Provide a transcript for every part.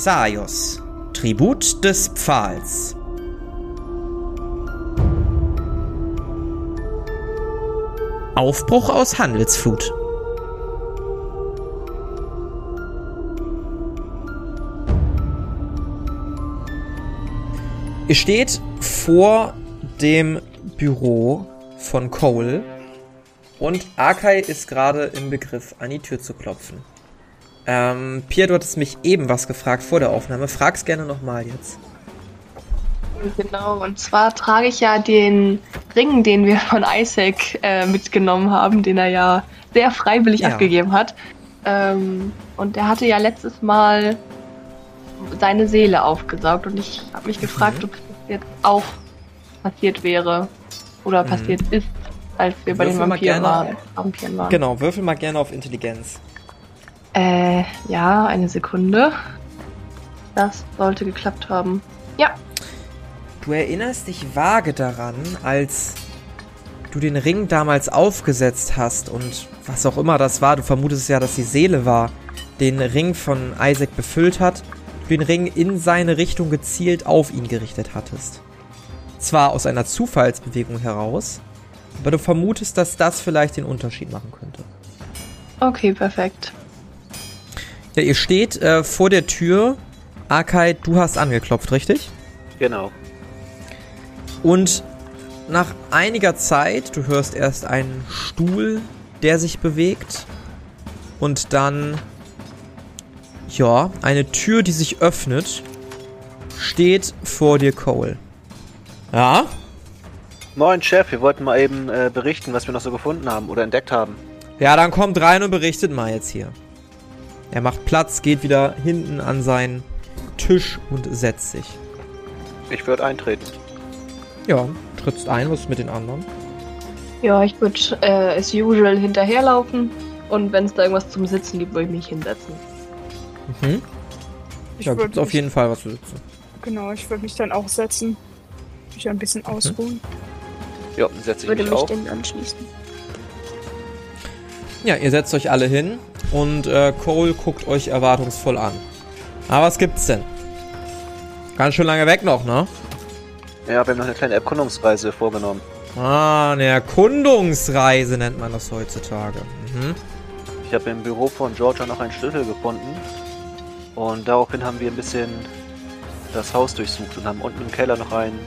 Xaios, Tribut des Pfahls. Aufbruch aus Handelsflut. Ihr steht vor dem Büro von Cole und Arkai ist gerade im Begriff, an die Tür zu klopfen. Ähm, Pierre, du hattest mich eben was gefragt vor der Aufnahme. Frag's gerne nochmal jetzt. Genau, und zwar trage ich ja den Ring, den wir von Isaac äh, mitgenommen haben, den er ja sehr freiwillig ja. abgegeben hat. Ähm, und der hatte ja letztes Mal seine Seele aufgesaugt und ich habe mich mhm. gefragt, ob das jetzt auch passiert wäre oder mhm. passiert ist, als wir würfel bei den Vampiren, waren, Vampiren waren. Genau, würfel mal gerne auf Intelligenz. Äh, ja, eine Sekunde. Das sollte geklappt haben. Ja. Du erinnerst dich vage daran, als du den Ring damals aufgesetzt hast und was auch immer das war, du vermutest ja, dass die Seele war, den Ring von Isaac befüllt hat, du den Ring in seine Richtung gezielt auf ihn gerichtet hattest. Zwar aus einer Zufallsbewegung heraus, aber du vermutest, dass das vielleicht den Unterschied machen könnte. Okay, perfekt. Ja, ihr steht äh, vor der Tür. Arkai, du hast angeklopft, richtig? Genau. Und nach einiger Zeit, du hörst erst einen Stuhl, der sich bewegt. Und dann, ja, eine Tür, die sich öffnet, steht vor dir Cole. Ja? Moin Chef, wir wollten mal eben äh, berichten, was wir noch so gefunden haben oder entdeckt haben. Ja, dann kommt rein und berichtet mal jetzt hier. Er macht Platz, geht wieder hinten an seinen Tisch und setzt sich. Ich würde eintreten. Ja, trittst ein, was ist mit den anderen? Ja, ich würde äh, as usual hinterherlaufen und wenn es da irgendwas zum Sitzen gibt, würde ich mich hinsetzen. Mhm. Ich ja, gibt auf jeden Fall was zu sitzen. Genau, ich würde mich dann auch setzen. Mich ein bisschen mhm. ausruhen. Ja, setze ich würde mich, mich auch. anschließen. Ja, ihr setzt euch alle hin und äh, Cole guckt euch erwartungsvoll an. Aber was gibt's denn? Ganz schön lange weg noch, ne? Ja, wir haben noch eine kleine Erkundungsreise vorgenommen. Ah, eine Erkundungsreise nennt man das heutzutage. Mhm. Ich habe im Büro von Georgia noch einen Schlüssel gefunden. Und daraufhin haben wir ein bisschen das Haus durchsucht und haben unten im Keller noch einen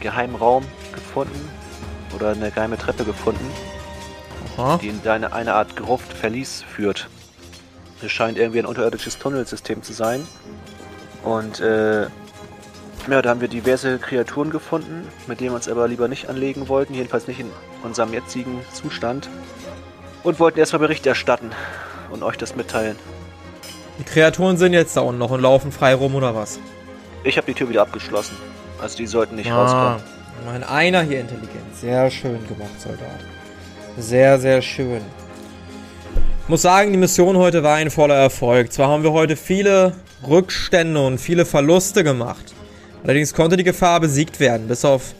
geheimen Raum gefunden. Oder eine geheime Treppe gefunden. Aha. die in eine, eine Art Gruft Verlies führt. Es scheint irgendwie ein unterirdisches Tunnelsystem zu sein. Und äh, ja, da haben wir diverse Kreaturen gefunden, mit denen wir uns aber lieber nicht anlegen wollten, jedenfalls nicht in unserem jetzigen Zustand. Und wollten erstmal Bericht erstatten und euch das mitteilen. Die Kreaturen sind jetzt da unten noch und laufen frei rum oder was? Ich habe die Tür wieder abgeschlossen. Also die sollten nicht ah, rauskommen. Mein einer hier Intelligenz. Sehr schön gemacht, Soldat. Sehr, sehr schön. Ich muss sagen, die Mission heute war ein voller Erfolg. Zwar haben wir heute viele Rückstände und viele Verluste gemacht. Allerdings konnte die Gefahr besiegt werden, bis auf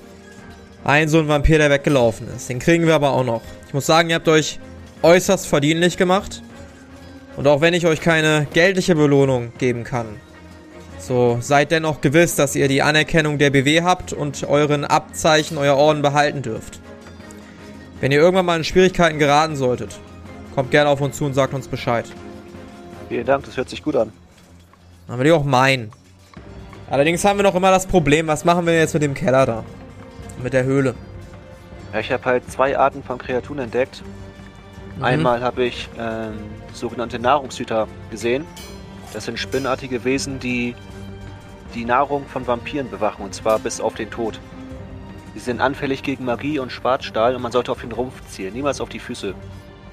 einen so ein Vampir, der weggelaufen ist. Den kriegen wir aber auch noch. Ich muss sagen, ihr habt euch äußerst verdienlich gemacht. Und auch wenn ich euch keine geldliche Belohnung geben kann, so seid dennoch gewiss, dass ihr die Anerkennung der BW habt und euren Abzeichen, euer Orden behalten dürft. Wenn ihr irgendwann mal in Schwierigkeiten geraten solltet, kommt gerne auf uns zu und sagt uns Bescheid. Vielen Dank, das hört sich gut an. Dann würde ich auch meinen. Allerdings haben wir noch immer das Problem, was machen wir jetzt mit dem Keller da? Mit der Höhle? Ja, ich habe halt zwei Arten von Kreaturen entdeckt. Mhm. Einmal habe ich ähm, sogenannte Nahrungshüter gesehen. Das sind spinnartige Wesen, die die Nahrung von Vampiren bewachen, und zwar bis auf den Tod. Sie sind anfällig gegen Magie und Schwarzstahl und man sollte auf den Rumpf zielen, niemals auf die Füße.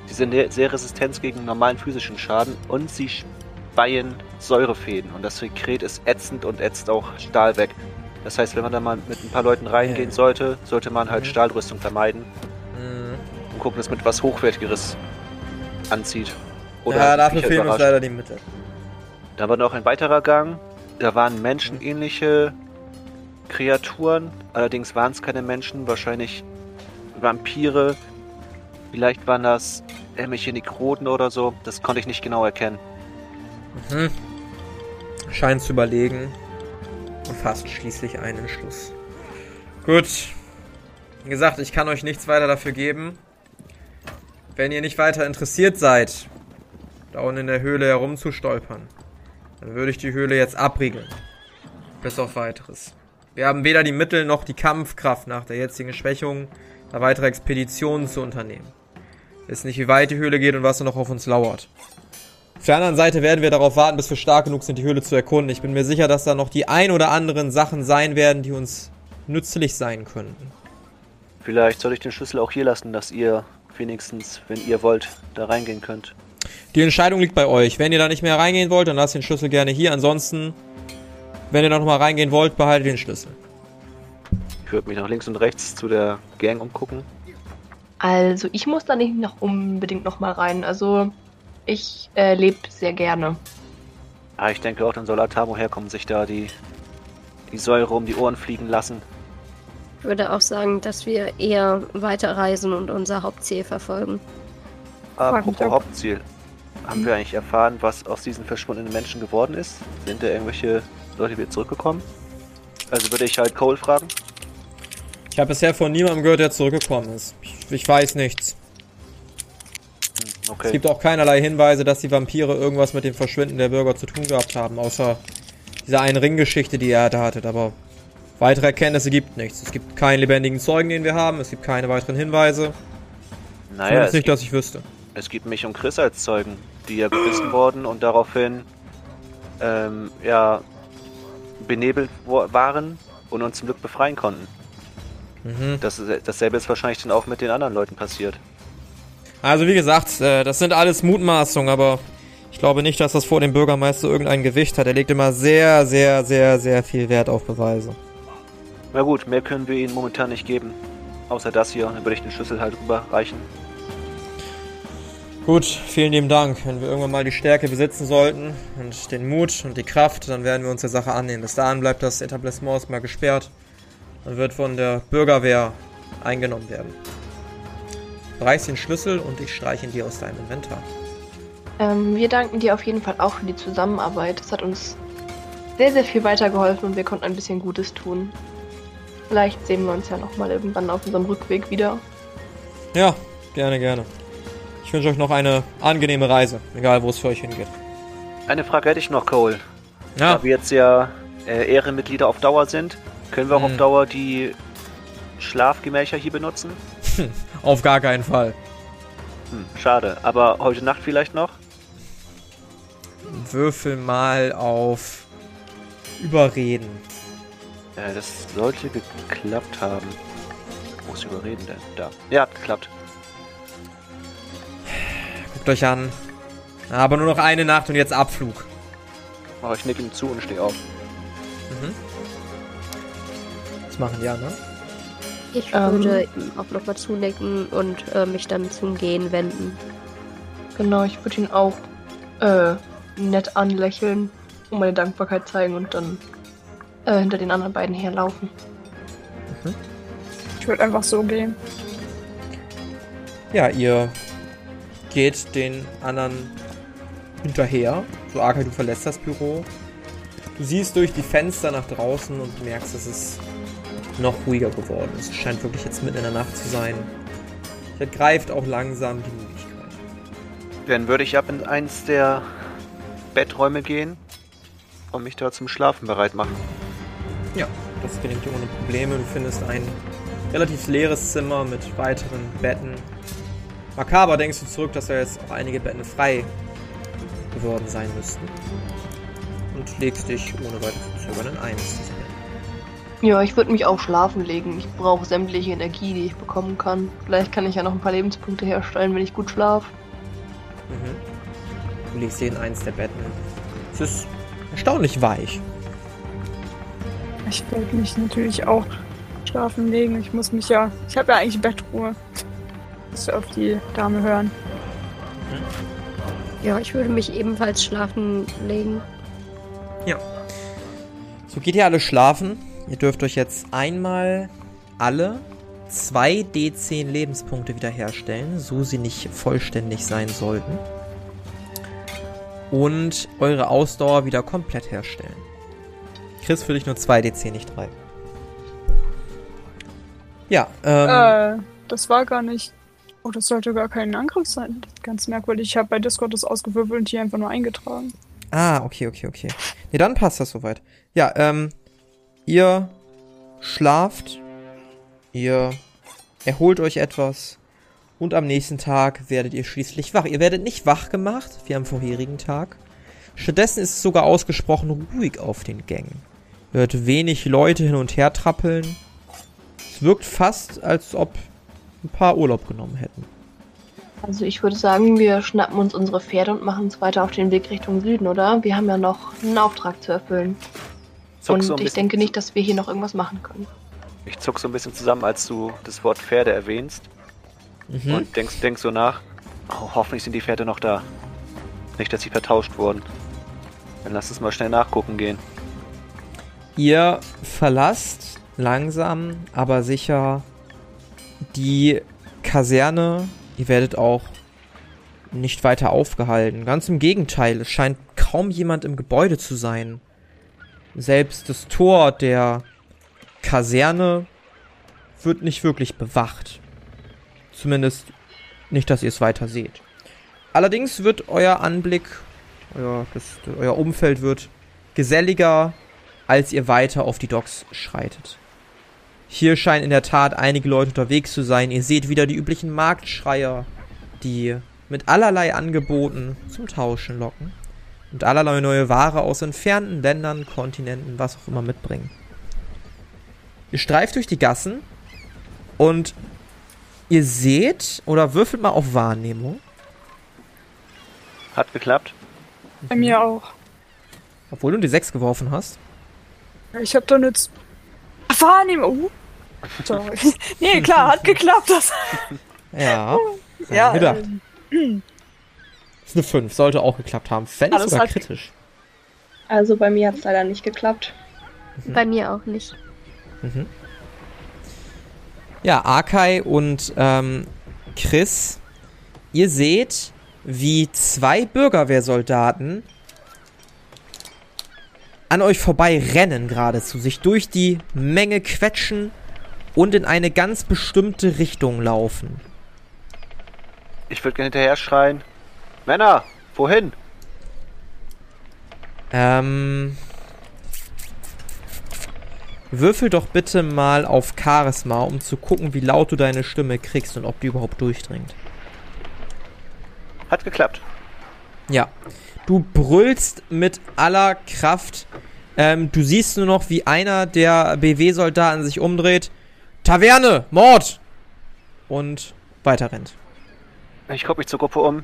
Sie sind sehr resistent gegen normalen physischen Schaden und sie speien Säurefäden und das Sekret ist ätzend und ätzt auch Stahl weg. Das heißt, wenn man da mal mit ein paar Leuten reingehen sollte, sollte man halt mhm. Stahlrüstung vermeiden mhm. und gucken, dass man etwas Hochwertigeres anzieht. Oder ja, dafür fehlen uns leider die Mittel. Da war noch ein weiterer Gang. Da waren menschenähnliche Kreaturen. Allerdings waren es keine Menschen, wahrscheinlich Vampire. Vielleicht waren das irgendwelche Nekroden oder so. Das konnte ich nicht genau erkennen. Mhm. scheint zu überlegen und fasst schließlich einen Entschluss. Gut. Wie gesagt, ich kann euch nichts weiter dafür geben. Wenn ihr nicht weiter interessiert seid, da unten in der Höhle herumzustolpern, dann würde ich die Höhle jetzt abriegeln. Bis auf weiteres. Wir haben weder die Mittel noch die Kampfkraft nach der jetzigen Schwächung, da weitere Expeditionen zu unternehmen. Wissen nicht, wie weit die Höhle geht und was noch auf uns lauert. Auf der anderen Seite werden wir darauf warten, bis wir stark genug sind, die Höhle zu erkunden. Ich bin mir sicher, dass da noch die ein oder anderen Sachen sein werden, die uns nützlich sein könnten. Vielleicht soll ich den Schlüssel auch hier lassen, dass ihr wenigstens, wenn ihr wollt, da reingehen könnt. Die Entscheidung liegt bei euch. Wenn ihr da nicht mehr reingehen wollt, dann lasst den Schlüssel gerne hier. Ansonsten, wenn ihr da nochmal reingehen wollt, behaltet den Schlüssel. Ich würde mich nach links und rechts zu der Gang umgucken. Also ich muss da nicht noch unbedingt nochmal rein. Also ich äh, lebe sehr gerne. Ja, ich denke auch, dann soll Atamo herkommen, sich da die, die Säure um die Ohren fliegen lassen. Ich würde auch sagen, dass wir eher weiterreisen und unser Hauptziel verfolgen. Apropos Hauptziel. Haben wir eigentlich erfahren, was aus diesen verschwundenen Menschen geworden ist? Sind da irgendwelche Leute wieder zurückgekommen? Also würde ich halt Cole fragen. Ich habe bisher von niemandem gehört, der zurückgekommen ist. Ich, ich weiß nichts. Hm, okay. Es gibt auch keinerlei Hinweise, dass die Vampire irgendwas mit dem Verschwinden der Bürger zu tun gehabt haben, außer dieser einen Ringgeschichte, die er da hattet. Aber weitere Erkenntnisse gibt nichts. Es gibt keinen lebendigen Zeugen, den wir haben. Es gibt keine weiteren Hinweise. naja, Zumindest es nicht, gibt, dass ich wüsste. es gibt mich und Chris als Zeugen, die ja gebissen wurden und daraufhin ähm, ja benebelt waren und uns zum Glück befreien konnten. Mhm. Das, dasselbe ist wahrscheinlich dann auch mit den anderen Leuten passiert. Also wie gesagt, äh, das sind alles Mutmaßungen, aber ich glaube nicht, dass das vor dem Bürgermeister irgendein Gewicht hat. Er legt immer sehr, sehr, sehr, sehr viel Wert auf Beweise. Na gut, mehr können wir ihnen momentan nicht geben. Außer das hier, dann würde ich den Schlüssel halt rüberreichen. Gut, vielen lieben Dank. Wenn wir irgendwann mal die Stärke besitzen sollten und den Mut und die Kraft, dann werden wir uns der Sache annehmen. Bis dahin bleibt das Etablissement erstmal gesperrt und wird von der Bürgerwehr eingenommen werden. Bereich den Schlüssel und ich streiche ihn dir aus deinem Inventar. Ähm, wir danken dir auf jeden Fall auch für die Zusammenarbeit. Es hat uns sehr, sehr viel weitergeholfen und wir konnten ein bisschen Gutes tun. Vielleicht sehen wir uns ja nochmal irgendwann auf unserem Rückweg wieder. Ja, gerne, gerne. Ich wünsche euch noch eine angenehme Reise, egal wo es für euch hingeht. Eine Frage hätte ich noch, Cole. Ja, Da wir jetzt ja äh, Ehrenmitglieder auf Dauer sind, können wir auch Hm. auf Dauer die Schlafgemächer hier benutzen? auf gar keinen Fall. Hm, schade. Aber heute Nacht vielleicht noch? Würfel mal auf Überreden. Äh, das sollte geklappt haben. Wo ist überreden denn? Da. Ja, hat geklappt. Guckt euch an. Aber nur noch eine Nacht und jetzt Abflug. Aber ich nick ihm zu und stehe auf. Mhm. Das machen die anderen. Ich Ähm. würde ihm auch nochmal zunicken und äh, mich dann zum Gehen wenden. Genau, ich würde ihn auch äh, nett anlächeln und meine Dankbarkeit zeigen und dann äh, hinter den anderen beiden herlaufen. Ich würde einfach so gehen. Ja, ihr geht den anderen hinterher. So, Arkai, du verlässt das Büro. Du siehst durch die Fenster nach draußen und merkst, dass es noch ruhiger geworden ist. Es scheint wirklich jetzt mitten in der Nacht zu sein. Hier greift auch langsam die Müdigkeit. Dann würde ich ab in eins der Betträume gehen und mich da zum Schlafen bereit machen. Ja, das gelingt dir ohne Probleme. Du findest ein relativ leeres Zimmer mit weiteren Betten. Makaber denkst du zurück, dass da jetzt auch einige Betten frei geworden sein müssten. Und legst dich ohne weiter zu zögern in eines dieser Betten. Ja, ich würde mich auch schlafen legen. Ich brauche sämtliche Energie, die ich bekommen kann. Vielleicht kann ich ja noch ein paar Lebenspunkte herstellen, wenn ich gut schlafe. Mhm. Du legst dich in eins der Betten. Es ist erstaunlich weich. Ich würde mich natürlich auch schlafen legen. Ich muss mich ja. Ich habe ja eigentlich Bettruhe. Du auf die Dame hören. Ja, ich würde mich ebenfalls schlafen legen. So geht ihr alle schlafen. Ihr dürft euch jetzt einmal alle 2 D10 Lebenspunkte wiederherstellen, so sie nicht vollständig sein sollten. und eure Ausdauer wieder komplett herstellen. Chris für dich nur 2d10, nicht 3. Ja, ähm. Äh, das war gar nicht. Oh, das sollte gar kein Angriff sein. Ganz merkwürdig. Ich habe bei Discord das ausgewürfelt und hier einfach nur eingetragen. Ah, okay, okay, okay. Ne, dann passt das soweit. Ja, ähm, ihr schlaft, ihr erholt euch etwas und am nächsten Tag werdet ihr schließlich wach. Ihr werdet nicht wach gemacht, wie am vorherigen Tag. Stattdessen ist es sogar ausgesprochen ruhig auf den Gängen. Ihr hört wenig Leute hin und her trappeln. Es wirkt fast, als ob ein paar Urlaub genommen hätten. Also ich würde sagen, wir schnappen uns unsere Pferde und machen uns weiter auf den Weg Richtung Süden, oder? Wir haben ja noch einen Auftrag zu erfüllen. Zuck und so ich denke nicht, dass wir hier noch irgendwas machen können. Ich zuck so ein bisschen zusammen, als du das Wort Pferde erwähnst. Mhm. Und denkst, denkst so nach, oh, hoffentlich sind die Pferde noch da. Nicht, dass sie vertauscht wurden. Dann lass uns mal schnell nachgucken gehen. Ihr verlasst langsam, aber sicher die Kaserne Ihr werdet auch nicht weiter aufgehalten. Ganz im Gegenteil, es scheint kaum jemand im Gebäude zu sein. Selbst das Tor der Kaserne wird nicht wirklich bewacht. Zumindest nicht, dass ihr es weiter seht. Allerdings wird euer Anblick, euer, das, euer Umfeld wird geselliger, als ihr weiter auf die Docks schreitet. Hier scheinen in der Tat einige Leute unterwegs zu sein. Ihr seht wieder die üblichen Marktschreier, die mit allerlei Angeboten zum Tauschen locken und allerlei neue Ware aus entfernten Ländern, Kontinenten, was auch immer mitbringen. Ihr streift durch die Gassen und ihr seht oder würfelt mal auf Wahrnehmung. Hat geklappt. Bei mir auch. Obwohl du die 6 geworfen hast. Ich hab da jetzt Wahrnehmung. Nee, klar, hat geklappt. Das. Ja. ja. Gedacht. Ähm, das ist eine 5, sollte auch geklappt haben. Fände ich sogar kritisch. Also bei mir hat es leider nicht geklappt. Mhm. Bei mir auch nicht. Mhm. Ja, Arkai und ähm, Chris, ihr seht, wie zwei Bürgerwehrsoldaten an euch vorbei rennen geradezu, sich durch die Menge quetschen und in eine ganz bestimmte Richtung laufen. Ich würde gerne hinterher schreien. Männer, wohin? Ähm. Würfel doch bitte mal auf Charisma, um zu gucken, wie laut du deine Stimme kriegst und ob die überhaupt durchdringt. Hat geklappt. Ja. Du brüllst mit aller Kraft. Ähm, du siehst nur noch, wie einer der BW-Soldaten sich umdreht. Taverne, Mord! Und weiter rennt. Ich gucke mich zur Gruppe um.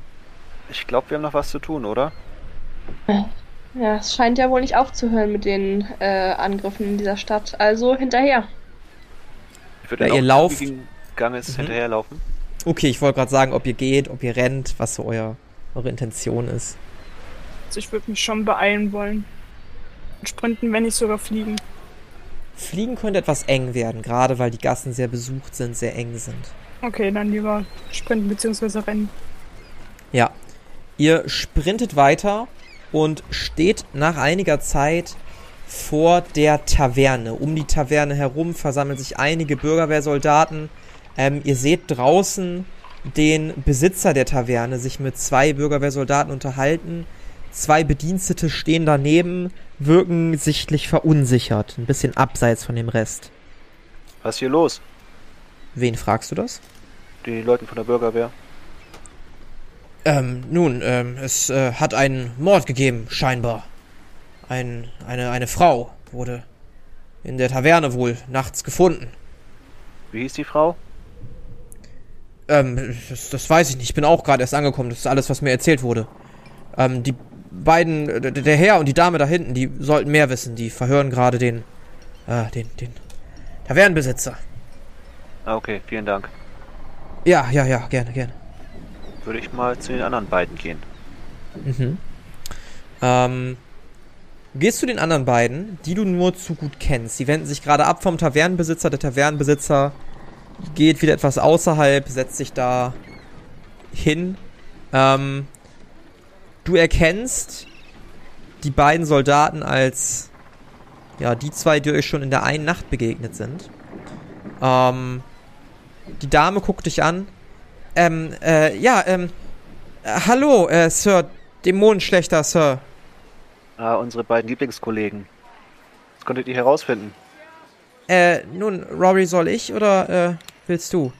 Ich glaube, wir haben noch was zu tun, oder? Ja, es scheint ja wohl nicht aufzuhören mit den äh, Angriffen in dieser Stadt. Also hinterher. Ich würde ja, ihr lauft. Ganges mhm. hinterherlaufen. Okay, ich wollte gerade sagen, ob ihr geht, ob ihr rennt, was so euer, eure Intention ist. Also ich würde mich schon beeilen wollen. Und sprinten, wenn nicht sogar fliegen. Fliegen könnte etwas eng werden, gerade weil die Gassen sehr besucht sind, sehr eng sind. Okay, dann lieber sprinten bzw. rennen. Ja. Ihr sprintet weiter und steht nach einiger Zeit vor der Taverne. Um die Taverne herum versammeln sich einige Bürgerwehrsoldaten. Ähm, ihr seht draußen den Besitzer der Taverne sich mit zwei Bürgerwehrsoldaten unterhalten. Zwei Bedienstete stehen daneben, wirken sichtlich verunsichert, ein bisschen abseits von dem Rest. Was ist hier los? Wen fragst du das? Die Leute von der Bürgerwehr. Ähm, nun, ähm, es äh, hat einen Mord gegeben, scheinbar. Ein, eine, eine Frau wurde in der Taverne wohl nachts gefunden. Wie hieß die Frau? Ähm, das, das weiß ich nicht. Ich bin auch gerade erst angekommen. Das ist alles, was mir erzählt wurde. Ähm, die beiden, der Herr und die Dame da hinten, die sollten mehr wissen. Die verhören gerade den, äh, den, den Tavernenbesitzer. Ah, okay, vielen Dank. Ja, ja, ja, gerne, gerne. Würde ich mal zu den anderen beiden gehen. Mhm. Ähm, gehst du den anderen beiden, die du nur zu gut kennst. Die wenden sich gerade ab vom Tavernenbesitzer. Der Tavernenbesitzer geht wieder etwas außerhalb, setzt sich da hin. Ähm, du erkennst die beiden Soldaten als ja, die zwei, die euch schon in der einen Nacht begegnet sind. Ähm, die Dame guckt dich an. Ähm, äh, ja, ähm, äh, hallo, äh, Sir, Dämonenschlechter, Sir. Ah, unsere beiden Lieblingskollegen. Was konntet ihr herausfinden? Äh, nun, Rory, soll ich oder äh, willst du?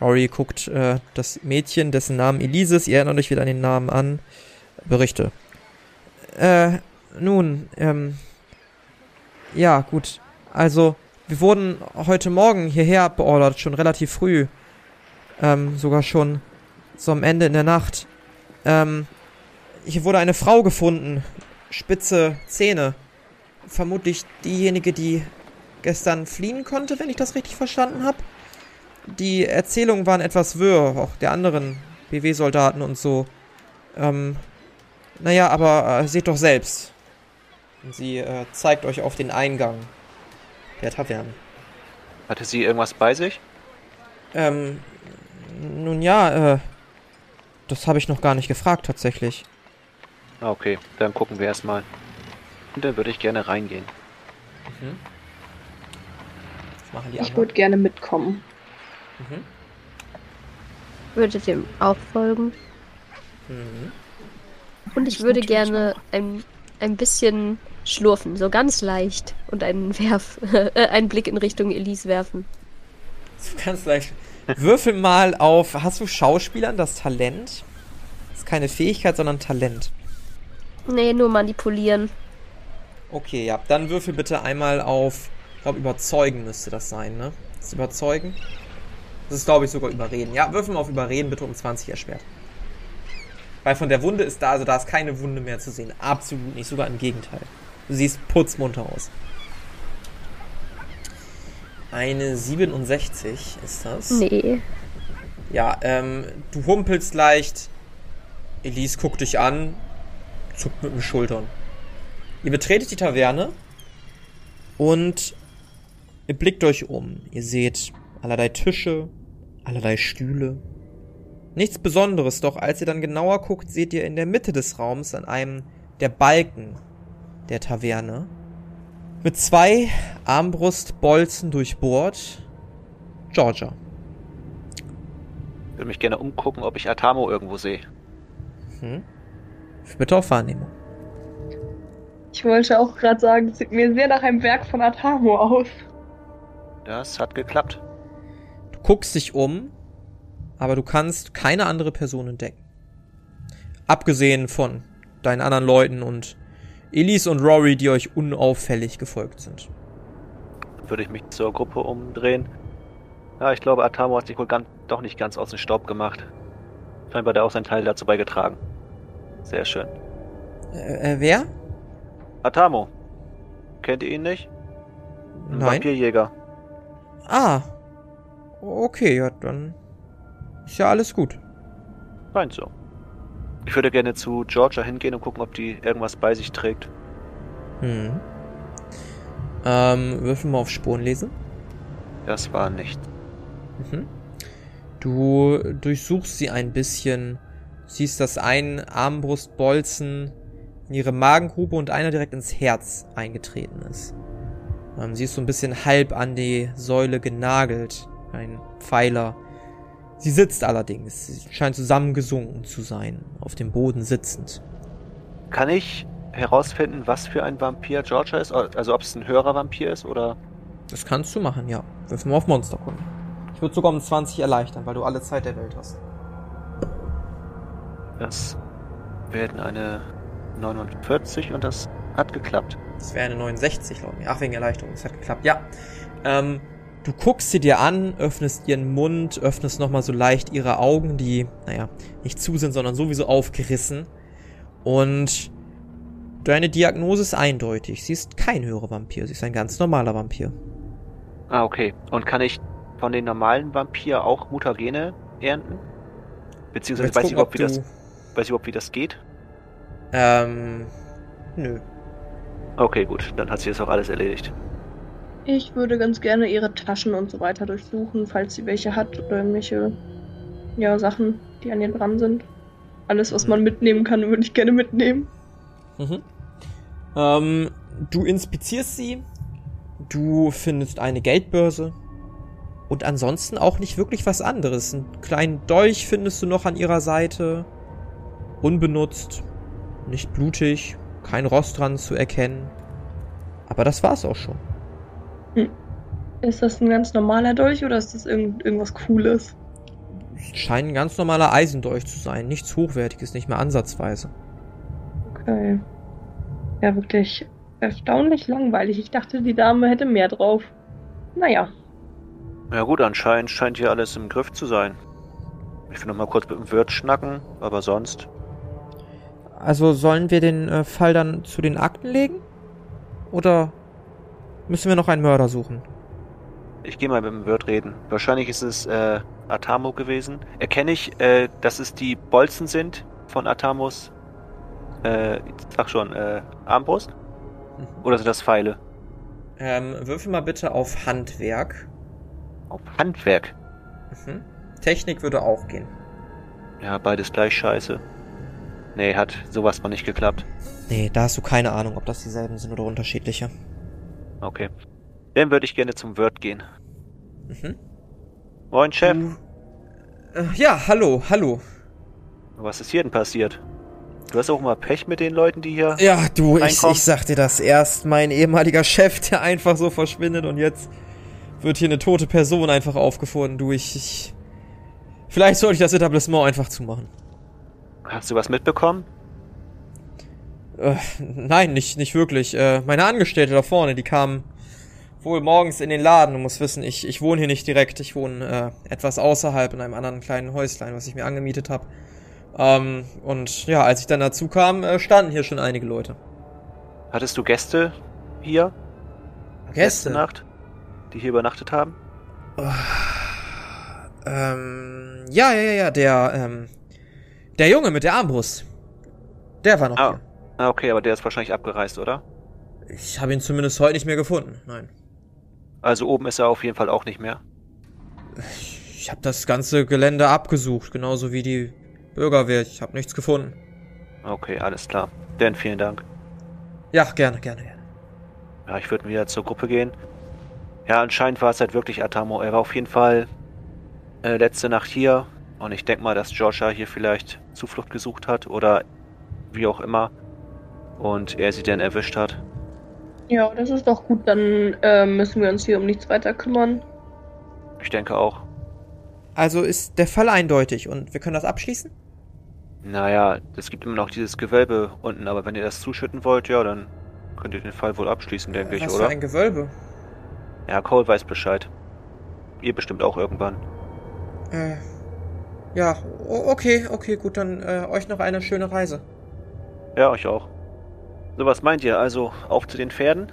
Rory guckt äh, das Mädchen, dessen Namen Elise ist, ihr erinnert euch wieder an den Namen an, berichte. Äh, nun, ähm, ja, gut. Also, wir wurden heute Morgen hierher beordert, schon relativ früh. Ähm, sogar schon so am Ende in der Nacht. Ähm, hier wurde eine Frau gefunden. Spitze Zähne. Vermutlich diejenige, die gestern fliehen konnte, wenn ich das richtig verstanden habe. Die Erzählungen waren etwas wirr, auch der anderen BW-Soldaten und so. Ähm, naja, aber äh, seht doch selbst. Und sie äh, zeigt euch auf den Eingang der Taverne. Hatte sie irgendwas bei sich? Ähm, nun ja, äh, das habe ich noch gar nicht gefragt tatsächlich. Ah, okay, dann gucken wir erstmal. Und dann würde ich gerne reingehen. Mhm. machen die ich würde gerne mitkommen. Mhm. Würdet ihr auch folgen? Mhm. Und ich, ich würde gerne ein, ein bisschen schlurfen, so ganz leicht und einen Werf, äh, einen Blick in Richtung Elise werfen. So ganz leicht. Würfel mal auf. Hast du Schauspielern das Talent? Das ist keine Fähigkeit, sondern Talent. Nee, nur manipulieren. Okay, ja. Dann würfel bitte einmal auf. Ich glaube, überzeugen müsste das sein, ne? Das ist überzeugen. Das ist, glaube ich, sogar überreden. Ja, würfel mal auf überreden, bitte um 20 erschwert. Weil von der Wunde ist da, also da ist keine Wunde mehr zu sehen. Absolut nicht, sogar im Gegenteil. Du siehst putzmunter aus. Eine 67 ist das. Nee. Ja, ähm, du humpelst leicht. Elise guckt dich an, zuckt mit den Schultern. Ihr betretet die Taverne und ihr blickt euch um. Ihr seht allerlei Tische, allerlei Stühle. Nichts Besonderes, doch als ihr dann genauer guckt, seht ihr in der Mitte des Raums an einem der Balken der Taverne. Mit zwei Armbrustbolzen durchbohrt. Georgia. Ich würde mich gerne umgucken, ob ich Atamo irgendwo sehe. Hm. Bitte auf Wahrnehmung. Ich wollte auch gerade sagen, es sieht mir sehr nach einem Werk von Atamo aus. Das hat geklappt. Du guckst dich um, aber du kannst keine andere Person entdecken. Abgesehen von deinen anderen Leuten und Elise und Rory, die euch unauffällig gefolgt sind. Würde ich mich zur Gruppe umdrehen. Ja, ich glaube, Atamo hat sich wohl ganz, doch nicht ganz aus dem Staub gemacht. Scheinbar der auch seinen Teil dazu beigetragen. Sehr schön. Äh, äh, wer? Atamo. Kennt ihr ihn nicht? Ein Nein. Vampirjäger. Ah. Okay, ja, dann ist ja alles gut. Scheint so. Ich würde gerne zu Georgia hingehen und gucken, ob die irgendwas bei sich trägt. Hm. Ähm, würfel mal auf Spuren lesen. Das war nicht. Mhm. Du durchsuchst sie ein bisschen, siehst, dass ein Armbrustbolzen in ihre Magengrube und einer direkt ins Herz eingetreten ist. Ähm, sie ist so ein bisschen halb an die Säule genagelt. Ein Pfeiler Sie sitzt allerdings. Sie scheint zusammengesunken zu sein, auf dem Boden sitzend. Kann ich herausfinden, was für ein Vampir Georgia ist? Also ob es ein höherer Vampir ist oder? Das kannst du machen, ja. Wirf mal auf Monsterkunde. Ich würde sogar um 20 erleichtern, weil du alle Zeit der Welt hast. Das werden eine 49 und das hat geklappt. Das wäre eine 69, glaube ich. Ach, wegen Erleichterung. Das hat geklappt. Ja. Ähm, Du guckst sie dir an, öffnest ihren Mund, öffnest nochmal so leicht ihre Augen, die, naja, nicht zu sind, sondern sowieso aufgerissen. Und deine Diagnose ist eindeutig. Sie ist kein höherer Vampir, sie ist ein ganz normaler Vampir. Ah, okay. Und kann ich von den normalen Vampir auch Mutagene ernten? Beziehungsweise weiß ich, überhaupt, wie das, weiß ich überhaupt, wie das geht? Ähm, nö. Okay, gut, dann hat sie das auch alles erledigt. Ich würde ganz gerne ihre Taschen und so weiter durchsuchen, falls sie welche hat oder irgendwelche ja, Sachen, die an ihr dran sind. Alles, was man mitnehmen kann, würde ich gerne mitnehmen. Mhm. Ähm, du inspizierst sie, du findest eine Geldbörse und ansonsten auch nicht wirklich was anderes. Einen kleinen Dolch findest du noch an ihrer Seite, unbenutzt, nicht blutig, kein Rost dran zu erkennen. Aber das war's auch schon. Hm. Ist das ein ganz normaler Dolch oder ist das irgend irgendwas Cooles? Scheint ein ganz normaler Eisendolch zu sein. Nichts Hochwertiges, nicht mehr ansatzweise. Okay. Ja, wirklich erstaunlich langweilig. Ich dachte, die Dame hätte mehr drauf. Naja. Ja gut, anscheinend scheint hier alles im Griff zu sein. Ich will noch mal kurz mit dem Wirt schnacken, aber sonst. Also sollen wir den äh, Fall dann zu den Akten legen? Oder müssen wir noch einen Mörder suchen? Ich gehe mal mit dem Wirt reden. Wahrscheinlich ist es äh, Atamo gewesen. Erkenne ich, äh, dass es die Bolzen sind von Atamos, äh, sag schon, äh, Armbrust? Mhm. Oder sind das Pfeile? Ähm, würfel mal bitte auf Handwerk. Auf Handwerk. Mhm. Technik würde auch gehen. Ja, beides gleich scheiße. Nee, hat sowas mal nicht geklappt. Nee, da hast du keine Ahnung, ob das dieselben sind oder unterschiedliche. Okay. Dann würde ich gerne zum Wirt gehen. Mhm. Moin, Chef. Äh, ja, hallo, hallo. Was ist hier denn passiert? Du hast auch mal Pech mit den Leuten, die hier. Ja, du, ich, ich sag dir das. Erst mein ehemaliger Chef, der einfach so verschwindet und jetzt wird hier eine tote Person einfach aufgefunden. Du, ich, ich Vielleicht sollte ich das Etablissement einfach zumachen. Hast du was mitbekommen? Äh, nein, nicht, nicht wirklich. Äh, meine Angestellte da vorne, die kamen wohl morgens in den Laden. Du musst wissen, ich, ich wohne hier nicht direkt. Ich wohne äh, etwas außerhalb in einem anderen kleinen Häuslein, was ich mir angemietet habe. Ähm, und ja, als ich dann dazu kam, äh, standen hier schon einige Leute. Hattest du Gäste hier letzte Nacht, die hier übernachtet haben? Ähm, ja, ja, ja, ja, der, ähm, der Junge mit der Armbrust. Der war noch Ah. hier. Ah, okay, aber der ist wahrscheinlich abgereist, oder? Ich habe ihn zumindest heute nicht mehr gefunden. Nein. Also oben ist er auf jeden Fall auch nicht mehr. Ich habe das ganze Gelände abgesucht, genauso wie die Bürgerwehr. Ich habe nichts gefunden. Okay, alles klar. Dann vielen Dank. Ja, gerne, gerne, gerne. Ja, ich würde wieder zur Gruppe gehen. Ja, anscheinend war es halt wirklich Atamo. Er war auf jeden Fall äh, letzte Nacht hier. Und ich denke mal, dass Georgia hier vielleicht Zuflucht gesucht hat oder wie auch immer. Und er sie dann erwischt hat. Ja, das ist doch gut. Dann äh, müssen wir uns hier um nichts weiter kümmern. Ich denke auch. Also ist der Fall eindeutig und wir können das abschließen? Naja, es gibt immer noch dieses Gewölbe unten, aber wenn ihr das zuschütten wollt, ja, dann könnt ihr den Fall wohl abschließen, denke ich, Was oder? für ein Gewölbe? Ja, Cole weiß Bescheid. Ihr bestimmt auch irgendwann. Äh, ja, okay, okay, gut, dann äh, euch noch eine schöne Reise. Ja, euch auch. So, was meint ihr? Also auf zu den Pferden?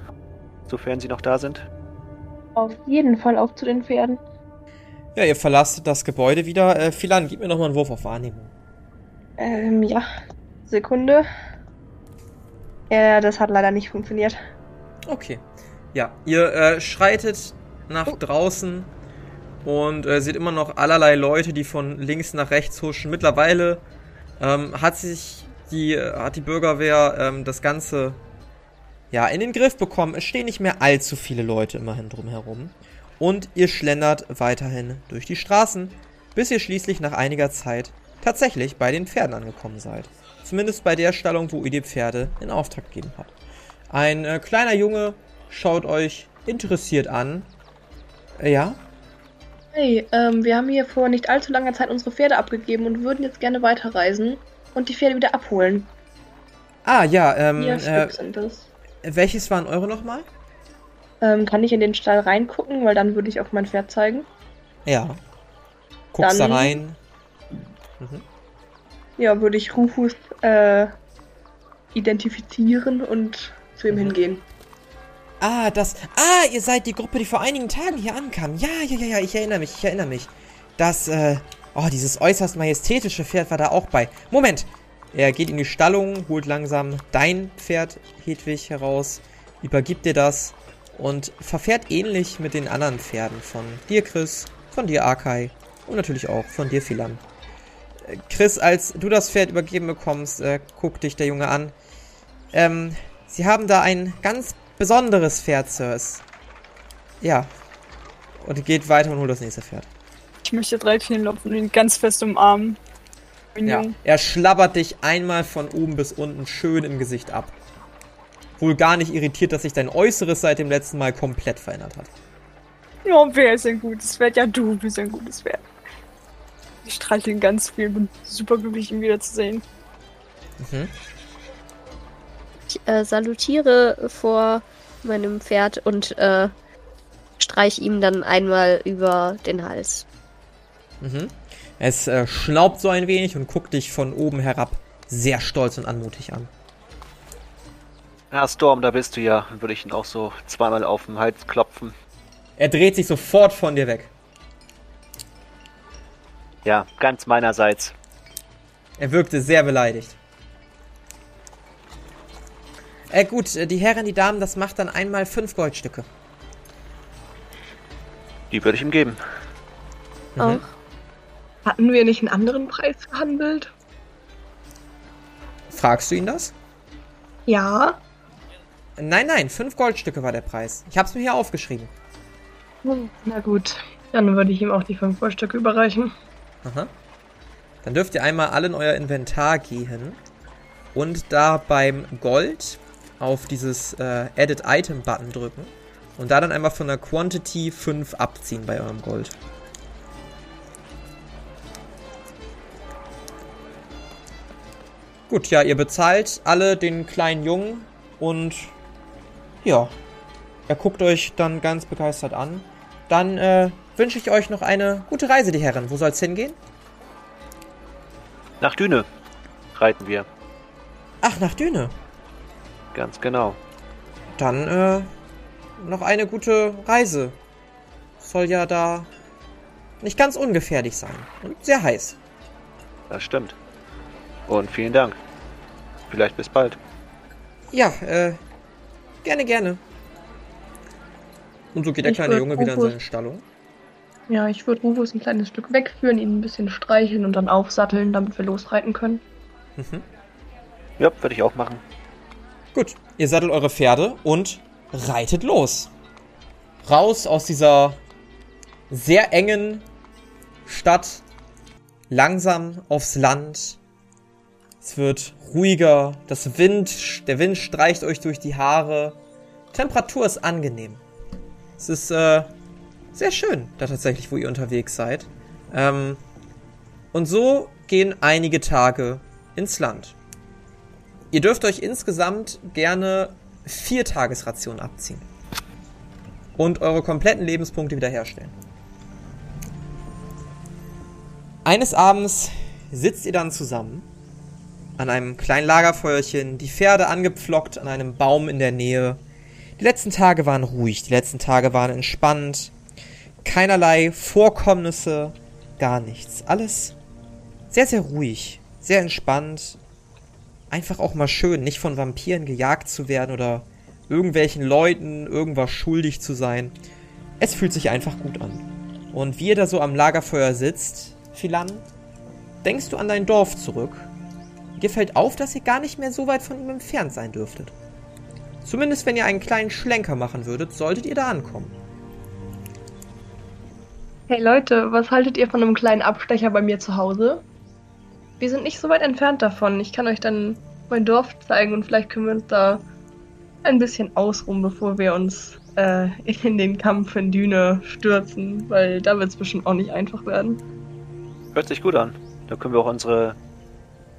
Sofern sie noch da sind? Auf jeden Fall auch zu den Pferden. Ja, ihr verlasst das Gebäude wieder. Äh, Philan, gib mir noch mal einen Wurf auf Wahrnehmung. Ähm, ja. Sekunde. Ja, das hat leider nicht funktioniert. Okay. Ja, ihr äh, schreitet nach Oh. draußen und äh, seht immer noch allerlei Leute, die von links nach rechts huschen. Mittlerweile ähm, hat sich die, äh, hat die Bürgerwehr ähm, das Ganze ja in den Griff bekommen. Es stehen nicht mehr allzu viele Leute immerhin drumherum. Und ihr schlendert weiterhin durch die Straßen, bis ihr schließlich nach einiger Zeit tatsächlich bei den Pferden angekommen seid. Zumindest bei der Stallung, wo ihr die Pferde in Auftrag gegeben habt. Ein äh, kleiner Junge schaut euch interessiert an. Äh, ja? Hey, ähm, wir haben hier vor nicht allzu langer Zeit unsere Pferde abgegeben und würden jetzt gerne weiterreisen und die Pferde wieder abholen. Ah, ja, ähm, Vier äh, Stück sind das. welches waren eure nochmal? Ähm, kann ich in den Stall reingucken, weil dann würde ich auf mein Pferd zeigen. Ja. Guckst Dann- da rein. Mhm. Ja, würde ich Rufus äh, identifizieren und zu ihm Mhm. hingehen. Ah, das. Ah, ihr seid die Gruppe, die vor einigen Tagen hier ankam. Ja, ja, ja, ja, ich erinnere mich, ich erinnere mich. Das, äh. Oh, dieses äußerst majestätische Pferd war da auch bei. Moment! Er geht in die Stallung, holt langsam dein Pferd, Hedwig, heraus, übergibt dir das und verfährt ähnlich mit den anderen Pferden von dir, Chris, von dir, Arkai und natürlich auch von dir, Philan. Chris, als du das Pferd übergeben bekommst, äh, guckt dich der Junge an. Ähm, Sie haben da ein ganz besonderes Pferd, Sirs. Ja. Und geht weiter und holt das nächste Pferd. Ich möchte drei Knien klopfen und ihn ganz fest umarmen. Ja. Er schlabbert dich einmal von oben bis unten schön im Gesicht ab. Wohl gar nicht irritiert, dass sich dein Äußeres seit dem letzten Mal komplett verändert hat. Ja, wer ist ein gutes Pferd? Ja, du bist ein gutes Pferd. Ich streite ihn ganz viel, bin super glücklich, ihn wiederzusehen. Mhm. Ich äh, salutiere vor meinem Pferd und äh, streich ihm dann einmal über den Hals. Mhm. Es äh, schnaubt so ein wenig und guckt dich von oben herab sehr stolz und anmutig an. Ja, Storm, da bist du ja. Dann würde ich ihn auch so zweimal auf den Hals klopfen. Er dreht sich sofort von dir weg. Ja, ganz meinerseits. Er wirkte sehr beleidigt. Äh, gut, äh, die Herren, die Damen, das macht dann einmal fünf Goldstücke. Die würde ich ihm geben. Mhm. Auch. Hatten wir nicht einen anderen Preis verhandelt? Fragst du ihn das? Ja. Nein, nein, fünf Goldstücke war der Preis. Ich hab's mir hier aufgeschrieben. Hm, na gut, dann würde ich ihm auch die fünf Goldstücke überreichen. Aha. Dann dürft ihr einmal alle in euer Inventar gehen und da beim Gold auf dieses äh, Edit Item Button drücken und da dann einmal von der Quantity 5 abziehen bei eurem Gold. Gut, ja, ihr bezahlt alle den kleinen Jungen und ja, er guckt euch dann ganz begeistert an. Dann äh, wünsche ich euch noch eine gute Reise, die Herren. Wo soll's hingehen? Nach Düne reiten wir. Ach, nach Düne. Ganz genau. Dann äh, noch eine gute Reise. Soll ja da nicht ganz ungefährlich sein und sehr heiß. Das stimmt. Und vielen Dank. Vielleicht bis bald. Ja, äh, gerne, gerne. Und so geht der ich kleine Junge Rufus, wieder in seine Stallung. Ja, ich würde Rufus ein kleines Stück wegführen, ihn ein bisschen streicheln und dann aufsatteln, damit wir losreiten können. Mhm. Ja, würde ich auch machen. Gut, ihr sattelt eure Pferde und reitet los. Raus aus dieser sehr engen Stadt, langsam aufs Land, es wird ruhiger, das Wind, der Wind streicht euch durch die Haare. Temperatur ist angenehm. Es ist äh, sehr schön, da tatsächlich, wo ihr unterwegs seid. Ähm, und so gehen einige Tage ins Land. Ihr dürft euch insgesamt gerne vier Tagesrationen abziehen. Und eure kompletten Lebenspunkte wiederherstellen. Eines Abends sitzt ihr dann zusammen an einem kleinen Lagerfeuerchen, die Pferde angepflockt an einem Baum in der Nähe. Die letzten Tage waren ruhig, die letzten Tage waren entspannt. Keinerlei Vorkommnisse, gar nichts. Alles sehr, sehr ruhig, sehr entspannt. Einfach auch mal schön, nicht von Vampiren gejagt zu werden oder irgendwelchen Leuten irgendwas schuldig zu sein. Es fühlt sich einfach gut an. Und wie ihr da so am Lagerfeuer sitzt, Philan, denkst du an dein Dorf zurück Dir fällt auf, dass ihr gar nicht mehr so weit von ihm entfernt sein dürftet. Zumindest wenn ihr einen kleinen Schlenker machen würdet, solltet ihr da ankommen. Hey Leute, was haltet ihr von einem kleinen Abstecher bei mir zu Hause? Wir sind nicht so weit entfernt davon. Ich kann euch dann mein Dorf zeigen und vielleicht können wir uns da ein bisschen ausruhen, bevor wir uns äh, in den Kampf in Düne stürzen, weil da wird es bestimmt auch nicht einfach werden. Hört sich gut an. Da können wir auch unsere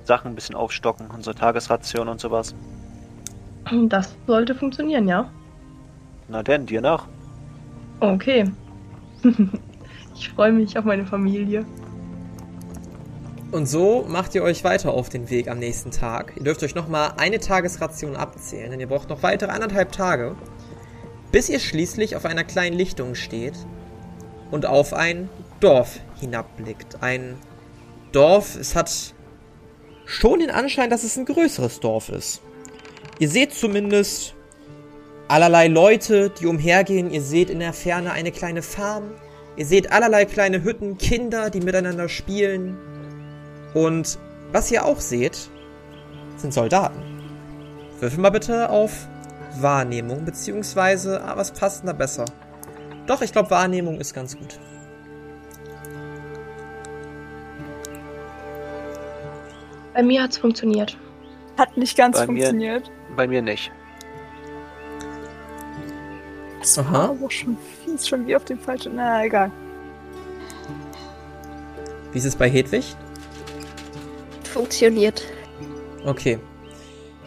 Sachen ein bisschen aufstocken, unsere Tagesration und sowas. Das sollte funktionieren, ja. Na denn, dir nach. Okay. ich freue mich auf meine Familie. Und so macht ihr euch weiter auf den Weg am nächsten Tag. Ihr dürft euch nochmal eine Tagesration abzählen, denn ihr braucht noch weitere anderthalb Tage, bis ihr schließlich auf einer kleinen Lichtung steht und auf ein Dorf hinabblickt. Ein Dorf, es hat schon den Anschein, dass es ein größeres Dorf ist. Ihr seht zumindest allerlei Leute, die umhergehen. Ihr seht in der Ferne eine kleine Farm. Ihr seht allerlei kleine Hütten, Kinder, die miteinander spielen. Und was ihr auch seht, sind Soldaten. Würfel mal bitte auf Wahrnehmung, beziehungsweise, ah, was passt denn da besser? Doch, ich glaube, Wahrnehmung ist ganz gut. Bei mir hat's funktioniert. Hat nicht ganz Bei mir- funktioniert. Bei mir nicht. Das Aha. war aber schon fies, schon wie auf dem falschen. Na, egal. Wie ist es bei Hedwig? Funktioniert. Okay.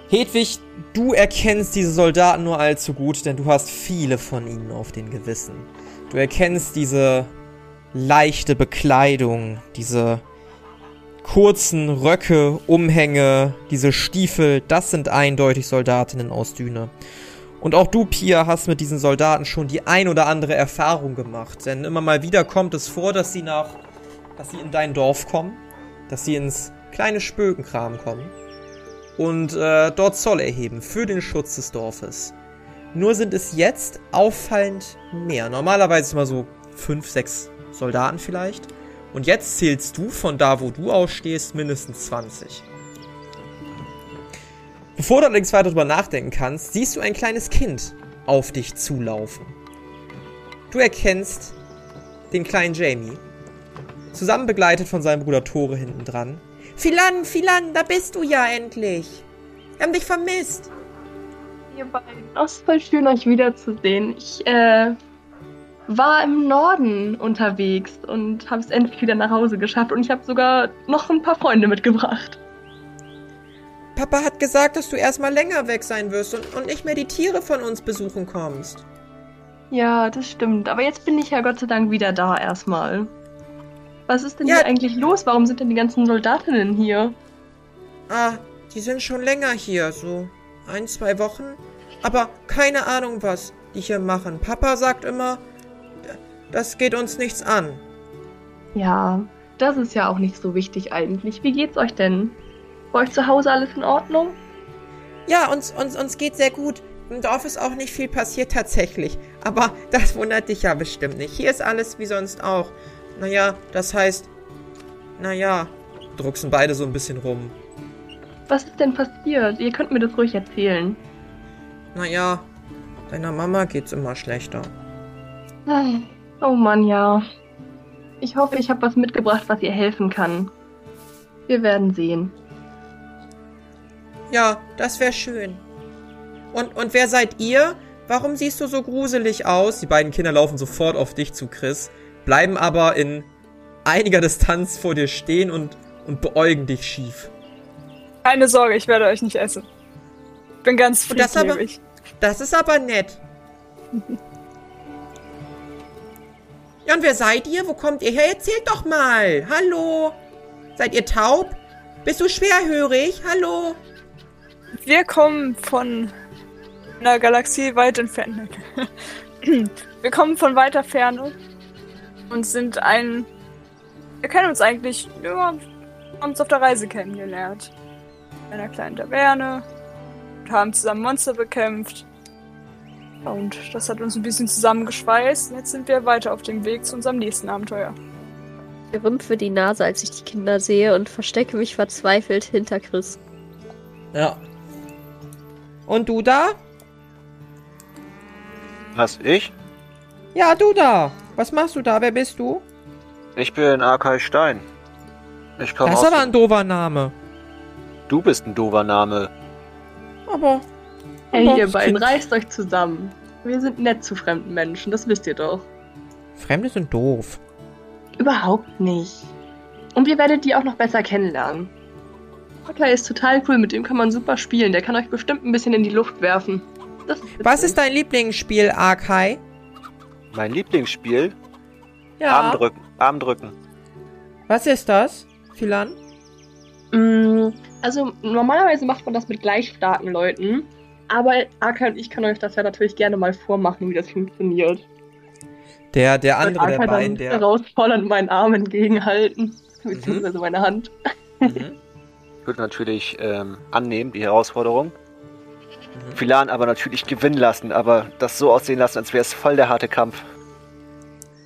Hedwig, du erkennst diese Soldaten nur allzu gut, denn du hast viele von ihnen auf den Gewissen. Du erkennst diese leichte Bekleidung, diese kurzen Röcke, Umhänge, diese Stiefel, das sind eindeutig Soldatinnen aus Düne. Und auch du, Pia, hast mit diesen Soldaten schon die ein oder andere Erfahrung gemacht. Denn immer mal wieder kommt es vor, dass sie nach, dass sie in dein Dorf kommen, dass sie ins kleine Spökenkram kommen und äh, dort Zoll erheben für den Schutz des Dorfes. Nur sind es jetzt auffallend mehr. Normalerweise immer so fünf, sechs Soldaten vielleicht. Und jetzt zählst du von da, wo du ausstehst, mindestens 20. Bevor du allerdings weiter drüber nachdenken kannst, siehst du ein kleines Kind auf dich zulaufen. Du erkennst den kleinen Jamie, zusammen begleitet von seinem Bruder Tore hinten dran. Philan, Philan, da bist du ja endlich. Wir haben dich vermisst. Ihr beiden. Es ist voll schön, euch wiederzusehen. Ich äh, war im Norden unterwegs und habe es endlich wieder nach Hause geschafft. Und ich habe sogar noch ein paar Freunde mitgebracht. Papa hat gesagt, dass du erstmal länger weg sein wirst und, und nicht mehr die Tiere von uns besuchen kommst. Ja, das stimmt. Aber jetzt bin ich ja Gott sei Dank wieder da erstmal. Was ist denn Ja. hier eigentlich los? Warum sind denn die ganzen Soldatinnen hier? Ah, die sind schon länger hier, so ein, zwei Wochen. Aber keine Ahnung, was die hier machen. Papa sagt immer, das geht uns nichts an. Ja, das ist ja auch nicht so wichtig eigentlich. Wie geht's euch denn? Bei euch zu Hause alles in Ordnung? Ja, uns, uns, uns geht sehr gut. Im Dorf ist auch nicht viel passiert tatsächlich. Aber das wundert dich ja bestimmt nicht. Hier ist alles wie sonst auch. Naja, das heißt. Naja. Drucksen beide so ein bisschen rum. Was ist denn passiert? Ihr könnt mir das ruhig erzählen. Naja, deiner Mama geht's immer schlechter. Oh Mann, ja. Ich hoffe, ich habe was mitgebracht, was ihr helfen kann. Wir werden sehen. Ja, das wäre schön. Und, und wer seid ihr? Warum siehst du so gruselig aus? Die beiden Kinder laufen sofort auf dich zu, Chris, bleiben aber in einiger Distanz vor dir stehen und, und beäugen dich schief. Keine Sorge, ich werde euch nicht essen. Bin ganz Und das aber-. Das ist aber nett. Ja, und wer seid ihr? Wo kommt ihr her? Erzählt doch mal. Hallo? Seid ihr taub? Bist du schwerhörig? Hallo? Wir kommen von einer Galaxie weit entfernt. Wir kommen von weiter Ferne und sind ein. Wir kennen uns eigentlich, ja, haben uns auf der Reise kennengelernt. In einer kleinen Taverne und haben zusammen Monster bekämpft. Und das hat uns ein bisschen zusammengeschweißt. Und jetzt sind wir weiter auf dem Weg zu unserem nächsten Abenteuer. Ich rümpfe die Nase, als ich die Kinder sehe und verstecke mich verzweifelt hinter Chris. Ja. Und du da? Was, ich? Ja, du da. Was machst du da? Wer bist du? Ich bin Arkai Stein. Ich komme Das ist aber ein doofer Name. du bist ein doofer Name. Aber. Hey, ihr beiden, reißt euch zusammen. Wir sind nett zu fremden Menschen, das wisst ihr doch. Fremde sind doof. Überhaupt nicht. Und ihr werdet die auch noch besser kennenlernen. Potter ist total cool, mit dem kann man super spielen. Der kann euch bestimmt ein bisschen in die Luft werfen. Das ist Was ist dein Lieblingsspiel, Arkai? Mein Lieblingsspiel? Ja. Arm drücken. Arm drücken. Was ist das, Philan? Mm, Also normalerweise macht man das mit gleich starken Leuten. Aber Arka und ich können euch das ja natürlich gerne mal vormachen, wie das funktioniert. Der, der andere der beiden, der. herausfordernd meinen Arm entgegenhalten. Beziehungsweise meine Hand. Mhm. Ich würde natürlich ähm, annehmen, die Herausforderung. Mhm. Philan aber natürlich gewinnen lassen, aber das so aussehen lassen, als wäre es voll der harte Kampf.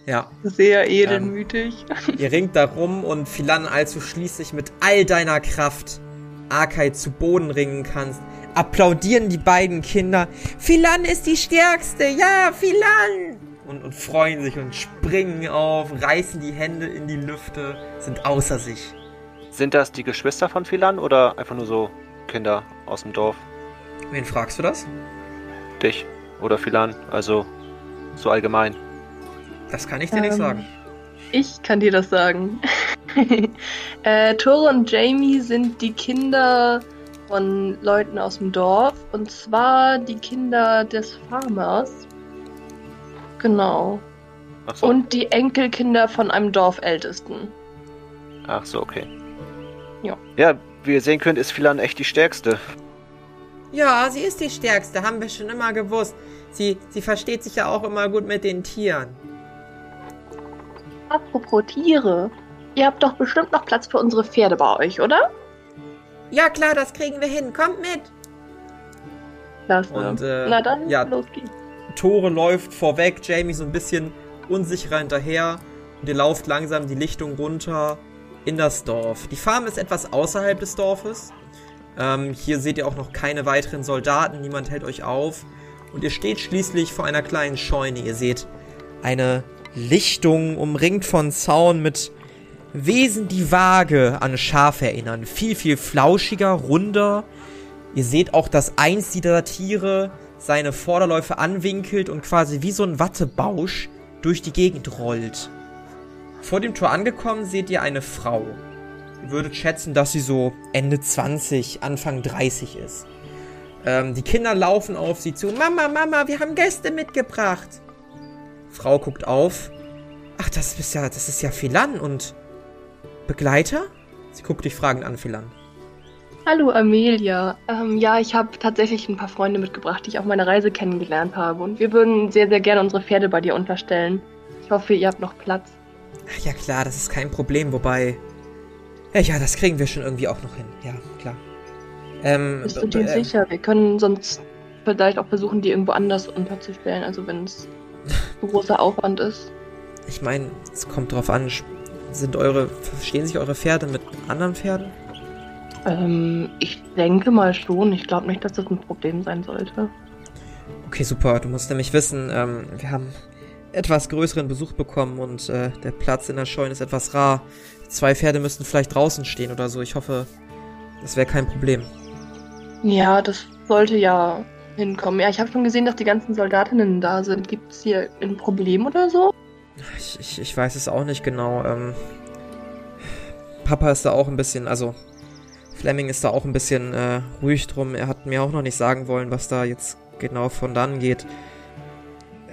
Ja. Sehr edelmütig. Ähm, ihr ringt da rum und Philan, als du schließlich mit all deiner Kraft Arkai zu Boden ringen kannst, applaudieren die beiden Kinder. Philan ist die Stärkste, ja, Philan! Und, und freuen sich und springen auf, reißen die Hände in die Lüfte, sind außer sich. Sind das die Geschwister von Philan oder einfach nur so Kinder aus dem Dorf? Wen fragst du das? Dich oder Philan, also so allgemein. Das kann ich dir ähm, nicht sagen. Ich kann dir das sagen. äh, Tore und Jamie sind die Kinder von Leuten aus dem Dorf. Und zwar die Kinder des Farmers. Genau. So. Und die Enkelkinder von einem Dorfältesten. Ach so, okay. Ja. Ja, wie ihr sehen könnt, ist Philan echt die stärkste. Ja, sie ist die stärkste, haben wir schon immer gewusst. Sie, sie versteht sich ja auch immer gut mit den Tieren. Apropos Tiere. Ihr habt doch bestimmt noch Platz für unsere Pferde bei euch, oder? Ja, klar, das kriegen wir hin. Kommt mit. Klasse. Und, äh, Na dann, ja, los geht's. Tore läuft vorweg, Jamie so ein bisschen unsicherer hinterher. Und ihr lauft langsam die Lichtung runter in das Dorf. Die Farm ist etwas außerhalb des Dorfes. Ähm, hier seht ihr auch noch keine weiteren Soldaten. Niemand hält euch auf. Und ihr steht schließlich vor einer kleinen Scheune. Ihr seht eine Lichtung umringt von Zaun mit Wesen, die vage an Schafe erinnern. Viel, viel flauschiger, runder. Ihr seht auch, dass eins dieser Tiere seine Vorderläufe anwinkelt und quasi wie so ein Wattebausch durch die Gegend rollt. Vor dem Tor angekommen seht ihr eine Frau. Ihr würdet schätzen, dass sie so Ende 20, Anfang 30 ist. Ähm, die Kinder laufen auf sie zu. Mama, Mama, wir haben Gäste mitgebracht. Frau guckt auf. Ach, das ist ja, das ist ja Philan und Begleiter? Sie guckt dich fragend an, Philan. Hallo Amelia. Ähm, ja, ich habe tatsächlich ein paar Freunde mitgebracht, die ich auf meiner Reise kennengelernt habe. Und wir würden sehr, sehr gerne unsere Pferde bei dir unterstellen. Ich hoffe, ihr habt noch Platz. Ach ja, klar, das ist kein Problem. Wobei. Ja, ja, das kriegen wir schon irgendwie auch noch hin. Ja, klar. Ähm, Bist du dir äh, sicher? Wir können sonst vielleicht auch versuchen, die irgendwo anders unterzustellen. Also wenn es großer Aufwand ist. Ich meine, es kommt drauf an. Sind eure. Verstehen sich eure Pferde mit anderen Pferden? Ähm, ich denke mal schon. Ich glaube nicht, dass das ein Problem sein sollte. Okay, super. Du musst nämlich wissen, ähm, wir haben etwas größeren Besuch bekommen und äh, der Platz in der Scheune ist etwas rar. Zwei Pferde müssten vielleicht draußen stehen oder so. Ich hoffe, das wäre kein Problem. Ja, das sollte ja hinkommen. Ja, ich habe schon gesehen, dass die ganzen Soldatinnen da sind. Gibt es hier ein Problem oder so? Ich, ich, ich, weiß es auch nicht genau. Ähm, Papa ist da auch ein bisschen, also Fleming ist da auch ein bisschen äh, ruhig drum. Er hat mir auch noch nicht sagen wollen, was da jetzt genau von dann geht.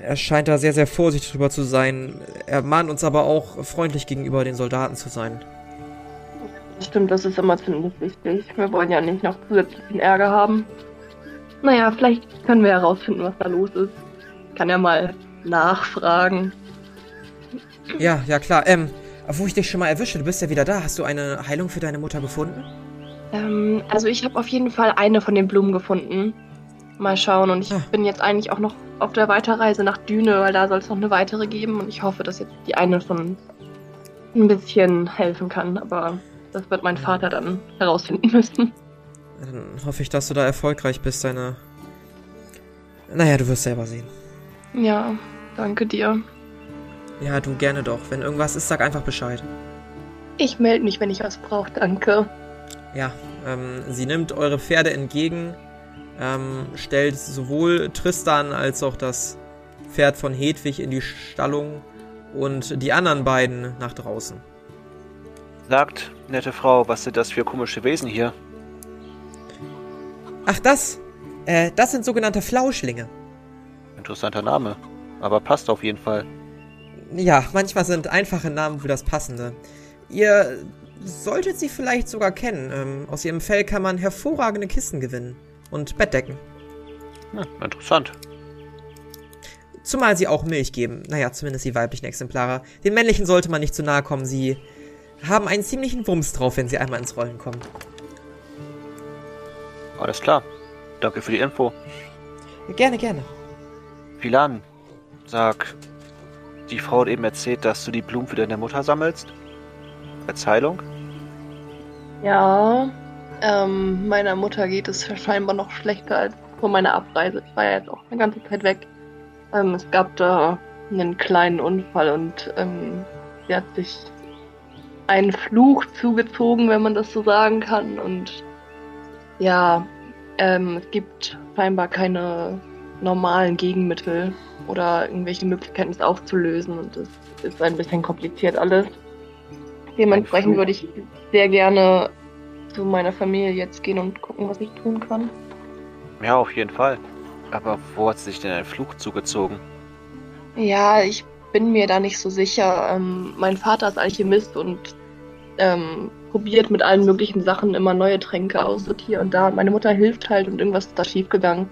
Er scheint da sehr, sehr vorsichtig drüber zu sein. Er mahnt uns aber auch freundlich gegenüber den Soldaten zu sein. Stimmt, das ist immer ziemlich wichtig. Wir wollen ja nicht noch zusätzlichen Ärger haben. Naja, vielleicht können wir herausfinden, was da los ist. Kann ja mal nachfragen. Ja, ja klar. Ähm, wo ich dich schon mal erwische, du bist ja wieder da. Hast du eine Heilung für deine Mutter gefunden? Ähm, also ich habe auf jeden Fall eine von den Blumen gefunden. Mal schauen. Und ich ah. bin jetzt eigentlich auch noch auf der Weiterreise nach Düne, weil da soll es noch eine weitere geben. Und ich hoffe, dass jetzt die eine schon ein bisschen helfen kann. Aber das wird mein Vater dann herausfinden müssen. Dann hoffe ich, dass du da erfolgreich bist, deine. Naja, du wirst selber sehen. Ja, danke dir. Ja, du gerne doch. Wenn irgendwas ist, sag einfach Bescheid. Ich melde mich, wenn ich was brauche, danke. Ja, ähm, sie nimmt eure Pferde entgegen, ähm, stellt sowohl Tristan als auch das Pferd von Hedwig in die Stallung und die anderen beiden nach draußen. Sagt, nette Frau, was sind das für komische Wesen hier? Ach, das? Äh, das sind sogenannte Flauschlinge. Interessanter Name, aber passt auf jeden Fall. Ja, manchmal sind einfache Namen für das Passende. Ihr solltet sie vielleicht sogar kennen. Ähm, aus ihrem Fell kann man hervorragende Kissen gewinnen. Und Bettdecken. Hm, interessant. Zumal sie auch Milch geben. Naja, zumindest die weiblichen Exemplare. Den männlichen sollte man nicht zu nahe kommen. Sie haben einen ziemlichen Wumms drauf, wenn sie einmal ins Rollen kommen. Alles klar. Danke für die Info. Gerne, gerne. Philan, sag, die Frau hat eben erzählt, dass du die Blumen für deine Mutter sammelst. Als Heilung. Ja, ähm, meiner Mutter geht es scheinbar noch schlechter als vor meiner Abreise. Ich war ja jetzt auch eine ganze Zeit weg. Ähm, es gab da einen kleinen Unfall und ähm, sie hat sich einen Fluch zugezogen, wenn man das so sagen kann. Und ja, ähm, es gibt scheinbar keine normalen Gegenmittel oder irgendwelche Möglichkeiten, es aufzulösen. Und es ist ein bisschen kompliziert alles. Dementsprechend würde ich sehr gerne zu meiner Familie jetzt gehen und gucken, was ich tun kann. Ja, auf jeden Fall. Aber wo hat sich denn ein Fluch zugezogen? Ja, ich bin mir da nicht so sicher. Ähm, mein Vater ist Alchemist und ähm, probiert mit allen möglichen Sachen immer neue Tränke aus und hier und da. Meine Mutter hilft halt und irgendwas ist da schiefgegangen.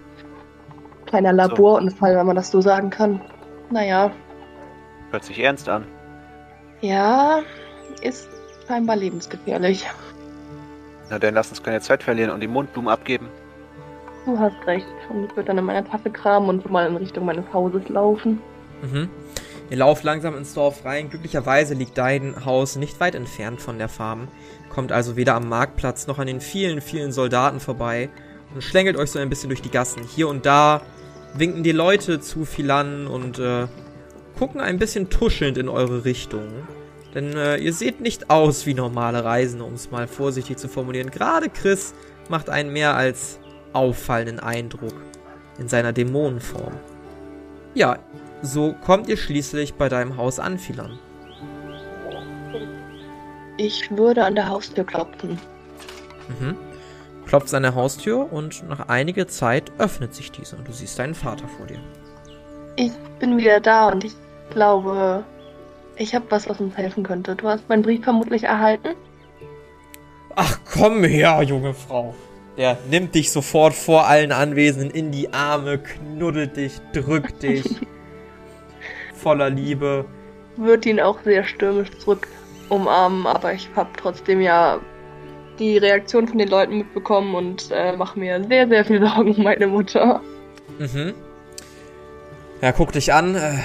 Kleiner Laborunfall, wenn man das so sagen kann. Naja. Hört sich ernst an. Ja, ist scheinbar lebensgefährlich. Na dann lass uns keine Zeit verlieren und die Mundblumen abgeben. Du hast recht. Und ich würde dann in meiner Tasche kramen und mal in Richtung meines Hauses laufen. Mhm. Ihr lauft langsam ins Dorf rein. Glücklicherweise liegt dein Haus nicht weit entfernt von der Farm. Kommt also weder am Marktplatz noch an den vielen, vielen Soldaten vorbei und schlängelt euch so ein bisschen durch die Gassen. Hier und da winken die Leute zu Philan und äh, gucken ein bisschen tuschelnd in eure Richtung. Denn äh, ihr seht nicht aus wie normale Reisende, um es mal vorsichtig zu formulieren. Gerade Chris macht einen mehr als auffallenden Eindruck in seiner Dämonenform. Ja, so kommt ihr schließlich bei deinem Haus an, Philan. Ich würde an der Haustür klopfen. Mhm. Klopft an der Haustür und nach einiger Zeit öffnet sich diese und du siehst deinen Vater vor dir. Ich bin wieder da und ich glaube, ich habe was, was uns helfen könnte. Du hast meinen Brief vermutlich erhalten? Ach komm her, junge Frau. Der nimmt dich sofort vor allen Anwesenden in die Arme, knuddelt dich, drückt dich. voller Liebe. Wird ihn auch sehr stürmisch zurück umarmen, aber ich habe trotzdem ja die Reaktion von den Leuten mitbekommen und äh, mache mir sehr, sehr viel Sorgen um meine Mutter. Mhm. Ja, guck dich an. Äh,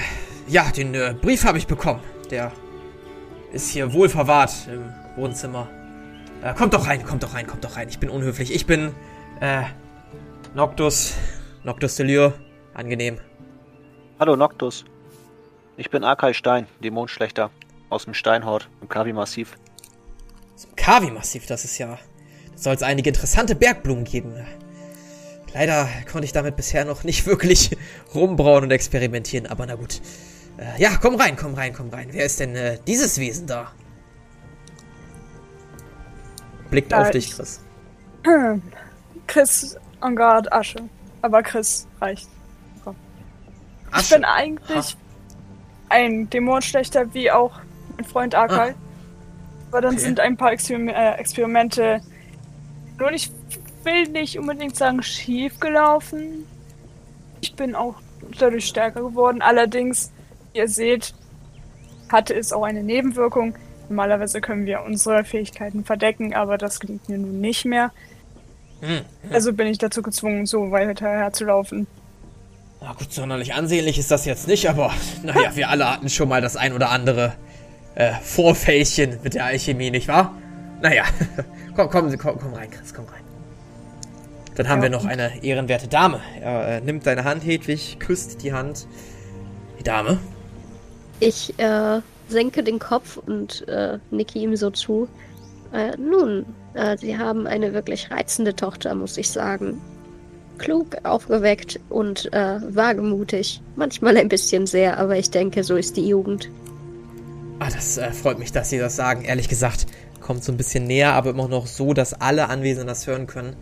ja, den äh, Brief habe ich bekommen. Der ist hier wohl verwahrt im Wohnzimmer. Äh, kommt doch rein, kommt doch rein, kommt doch rein. Ich bin unhöflich. Ich bin äh, Noctus. Noctus Delure. Angenehm. Hallo Noctus. Ich bin Akai Stein, Dämonenschlechter. Aus dem Steinhort, im Kavi-Massiv. Kavi-Massiv, das ist ja. Da soll es einige interessante Bergblumen geben. Leider konnte ich damit bisher noch nicht wirklich rumbrauen und experimentieren, aber na gut. Äh, ja, komm rein, komm rein, komm rein. Wer ist denn äh, dieses Wesen da? Blickt auf dich, Chris. Chris en garde Asche. Aber Chris reicht. Komm. Asche. Ich bin eigentlich ha. ein Dämonenschlechter wie auch mein Freund Akai. Ah. Aber dann okay. sind ein paar Experim äh, Experimente nur ich will nicht unbedingt sagen schief gelaufen. Ich bin auch dadurch stärker geworden. Allerdings ihr seht, hatte es auch eine Nebenwirkung. Normalerweise können wir unsere Fähigkeiten verdecken, aber das gelingt mir nun nicht mehr. Hm. Also bin ich dazu gezwungen, so weiter herzulaufen. Na gut, sonderlich ansehnlich ist das jetzt nicht, aber naja, wir alle hatten schon mal das ein oder andere äh, Vorfällchen mit der Alchemie, nicht wahr? Naja, komm, komm, komm, komm rein, Chris, komm rein. Dann haben ja. wir noch eine ehrenwerte Dame. Er äh, nimmt deine Hand, Hedwig, küsst die Hand. Die Dame, ich äh, senke den Kopf und äh, nicke ihm so zu. Äh, nun, äh, Sie haben eine wirklich reizende Tochter, muss ich sagen. Klug, aufgeweckt und äh, wagemutig. Manchmal ein bisschen sehr, aber ich denke, so ist die Jugend. Ah, das äh, freut mich, dass Sie das sagen. Ehrlich gesagt, kommt so ein bisschen näher, aber immer noch so, dass alle Anwesenden das hören können.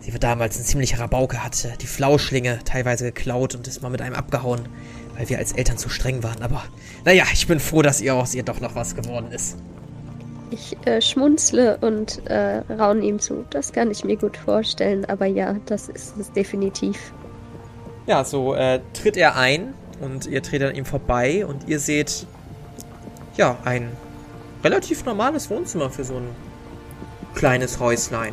Sie war damals ein ziemlicher Rabauke, hatte die Flauschlinge teilweise geklaut und ist mal mit einem abgehauen weil wir als Eltern zu streng waren. Aber naja, ich bin froh, dass ihr aus ihr doch noch was geworden ist. Ich äh, schmunzle und äh, raune ihm zu. Das kann ich mir gut vorstellen, aber ja, das ist es definitiv. Ja, so äh, tritt er ein und ihr tretet an ihm vorbei und ihr seht ja ein relativ normales Wohnzimmer für so ein kleines Häuslein.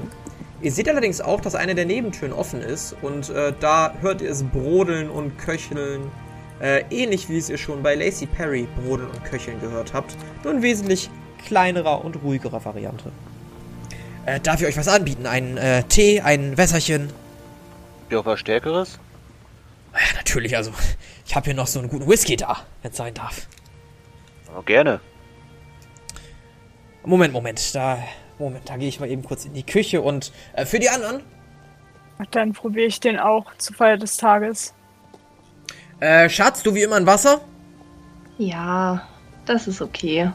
Ihr seht allerdings auch, dass eine der Nebentüren offen ist und äh, da hört ihr es brodeln und köcheln Äh, ähnlich wie es ihr schon bei Lacey Perry brodeln und köcheln gehört habt, nur in wesentlich kleinerer und ruhigerer Variante. Äh, darf ich euch was anbieten? Einen äh, Tee, ein Wässerchen? Ja, was Stärkeres? Ja, natürlich, also ich habe hier noch so einen guten Whisky da, wenn es sein darf. Oh, gerne. Moment, Moment, da, Moment, da gehe ich mal eben kurz in die Küche und äh, für die anderen? Dann probiere ich den auch zur Feier des Tages. Äh, Schatz, du wie immer ein Wasser? Ja, das ist okay.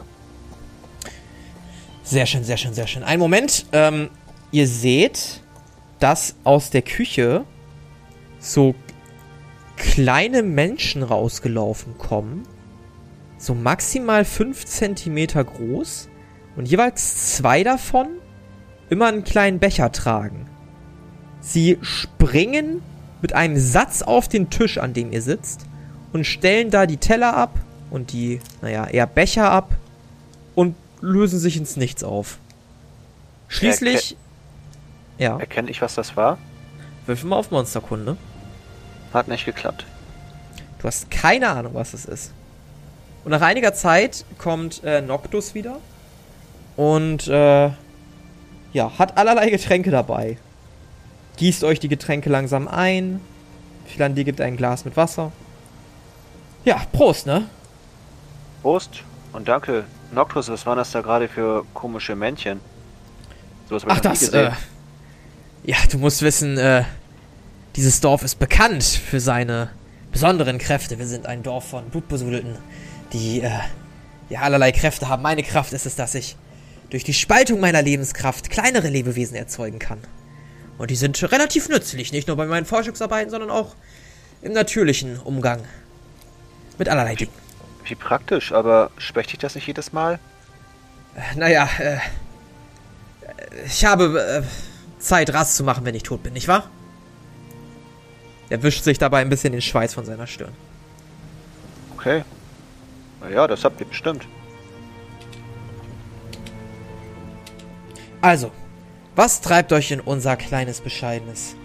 Sehr schön, sehr schön, sehr schön. Einen Moment, ähm, ihr seht, dass aus der Küche so kleine Menschen rausgelaufen kommen. So maximal 5 cm groß. Und jeweils zwei davon immer einen kleinen Becher tragen. Sie springen mit einem Satz auf den Tisch, an dem ihr sitzt, und stellen da die Teller ab und die, naja, eher Becher ab und lösen sich ins Nichts auf. Schließlich. ja. Erkenne ich, was das war? Würfel mal auf Monsterkunde. Hat nicht geklappt. Du hast keine Ahnung, was es ist. Und nach einiger Zeit kommt äh, Noctus wieder. Und äh, ja, hat allerlei Getränke dabei. Gießt euch die Getränke langsam ein. Philandir gibt ein Glas mit Wasser. Ja, Prost, ne? Prost und danke. Noctus, was waren das da gerade für komische Männchen? So Ach, das, äh, Ja, du musst wissen, äh, dieses Dorf ist bekannt für seine besonderen Kräfte. Wir sind ein Dorf von Blutbesudelten, die, äh, ja, allerlei Kräfte haben. Meine Kraft ist es, dass ich durch die Spaltung meiner Lebenskraft kleinere Lebewesen erzeugen kann. Und die sind relativ nützlich, nicht nur bei meinen Forschungsarbeiten, sondern auch im natürlichen Umgang mit allerlei Dingen. Wie praktisch, aber spreche ich das nicht jedes Mal? Äh, naja, äh, ich habe äh, Zeit, Rast zu machen, wenn ich tot bin, nicht wahr? Er wischt sich dabei ein bisschen den Schweiß von seiner Stirn. Okay. Naja, das habt ihr bestimmt. Also, was treibt euch in unser kleines, bescheidenes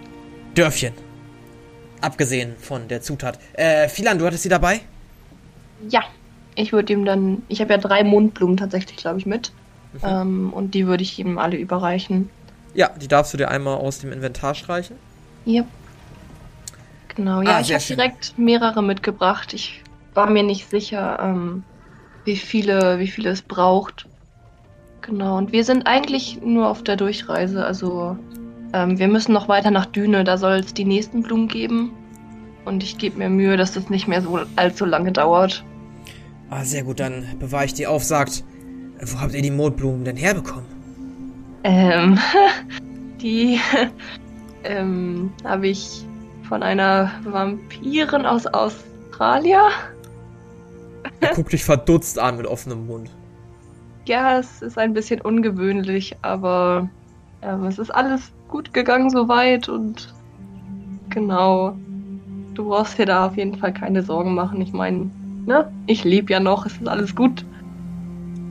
Dörfchen? Abgesehen von der Zutat. Äh, Philan, du hattest sie dabei? Ja, ich würde ihm dann. Ich habe ja drei Mondblumen tatsächlich, glaube ich, mit. Mhm. Ähm, und die würde ich ihm alle überreichen. Ja, die darfst du dir einmal aus dem Inventar streichen. Ja. Genau, ja, ah, ich habe direkt mehrere mitgebracht. Ich war mir nicht sicher, ähm, wie viele, wie viele es braucht. Genau, und wir sind eigentlich nur auf der Durchreise. Also ähm, wir müssen noch weiter nach Düne, da soll es die nächsten Blumen geben. Und ich gebe mir Mühe, dass das nicht mehr so allzu lange dauert. Ah, sehr gut, dann bewahre ich die auf. Sagt, wo habt ihr die Mondblumen denn herbekommen? Ähm, die ähm, habe ich von einer Vampirin aus Australien. Er guckt dich verdutzt an mit offenem Mund ja, es ist ein bisschen ungewöhnlich, aber ja, es ist alles gut gegangen soweit und genau. Du brauchst dir da auf jeden Fall keine Sorgen machen. Ich meine, ne? Ich lebe ja noch, es ist alles gut.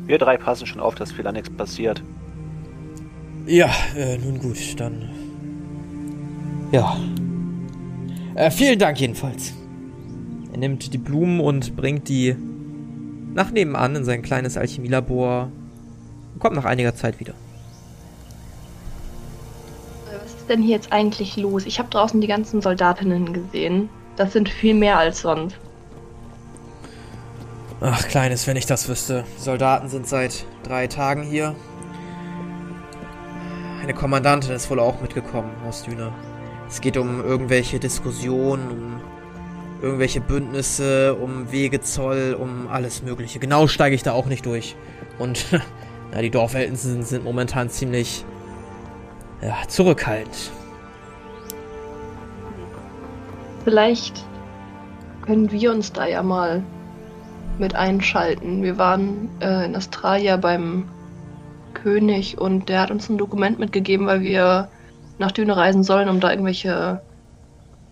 Wir drei passen schon auf, dass viel nichts passiert. Ja, äh, nun gut, dann. Ja. Äh, vielen Dank jedenfalls. Er nimmt die Blumen und bringt die nach nebenan in sein kleines Alchemielabor und kommt nach einiger Zeit wieder. Was ist denn hier jetzt eigentlich los? Ich habe draußen die ganzen Soldatinnen gesehen. Das sind viel mehr als sonst. Ach, Kleines, wenn ich das wüsste. Die Soldaten sind seit drei Tagen hier. Eine Kommandantin ist wohl auch mitgekommen aus Düne. Es geht um irgendwelche Diskussionen, um irgendwelche Bündnisse, um Wegezoll, um alles Mögliche. Genau steige ich da auch nicht durch. Und ja, die Dorfältesten sind, sind momentan ziemlich ja, zurückhaltend. Vielleicht können wir uns da ja mal mit einschalten. Wir waren äh, in Australien beim König und der hat uns ein Dokument mitgegeben, weil wir nach Düne reisen sollen, um da irgendwelche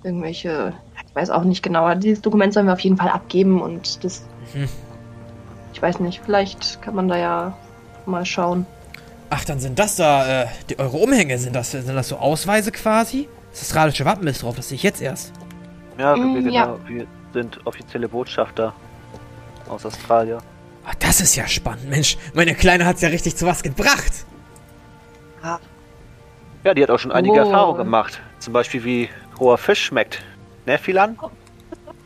irgendwelche weiß auch nicht genau, aber dieses Dokument sollen wir auf jeden Fall abgeben und das. Mhm. Ich weiß nicht, vielleicht kann man da ja mal schauen. Ach, dann sind das da, äh, die, eure Umhänge, sind das, sind das so Ausweise quasi? Das astralische Wappen ist drauf, das sehe ich jetzt erst. Ja, mm, wir, genau, ja. wir sind offizielle Botschafter aus Australien. Ah, das ist ja spannend, Mensch. Meine Kleine hat's ja richtig zu was gebracht. Ja, die hat auch schon einige Oh. Erfahrungen gemacht. Zum Beispiel wie roher Fisch schmeckt. Ne, Philan?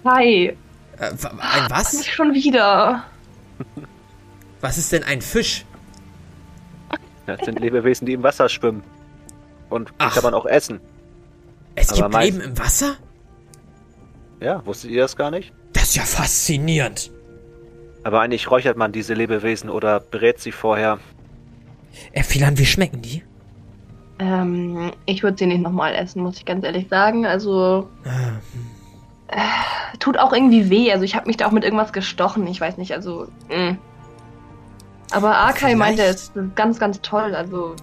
Hi, Äh, ein was? nicht schon wieder. Was ist denn ein Fisch? Das sind Lebewesen, die im Wasser schwimmen. Und die Ach. kann man auch essen. Es Aber gibt meist- Leben im Wasser? Ja, wusstet ihr das gar nicht? Das ist ja faszinierend. Aber eigentlich räuchert man diese Lebewesen oder berät sie vorher. Äh, Philan, wie schmecken die? Ähm, ich würde sie nicht nochmal essen, muss ich ganz ehrlich sagen. Also, Äh, tut auch irgendwie weh. Also, ich habe mich da auch mit irgendwas gestochen. Ich weiß nicht, also, mh. Aber Arkai Vielleicht- meinte, es ist ganz, ganz toll. Also,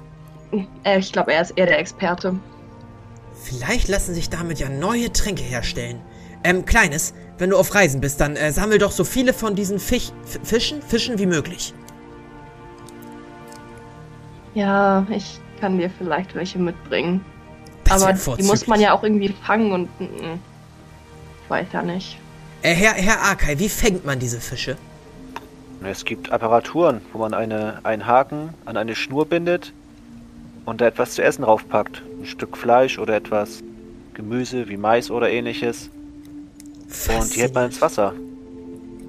äh, ich glaube, er ist eher der Experte. Vielleicht lassen sich damit ja neue Tränke herstellen. Ähm, Kleines, wenn du auf Reisen bist, dann äh, sammel doch so viele von diesen Fisch, Fischen, Fischen wie möglich. Ja, ich kann dir vielleicht welche mitbringen. Das Aber die muss man ja auch irgendwie fangen und, mh. ich weiß ja nicht. Äh, Herr, Herr Arkai, wie fängt man diese Fische? Es gibt Apparaturen, wo man eine, einen Haken an eine Schnur bindet und da etwas zu essen draufpackt. Ein Stück Fleisch oder etwas Gemüse wie Mais oder ähnliches. Und die hält man ins Wasser.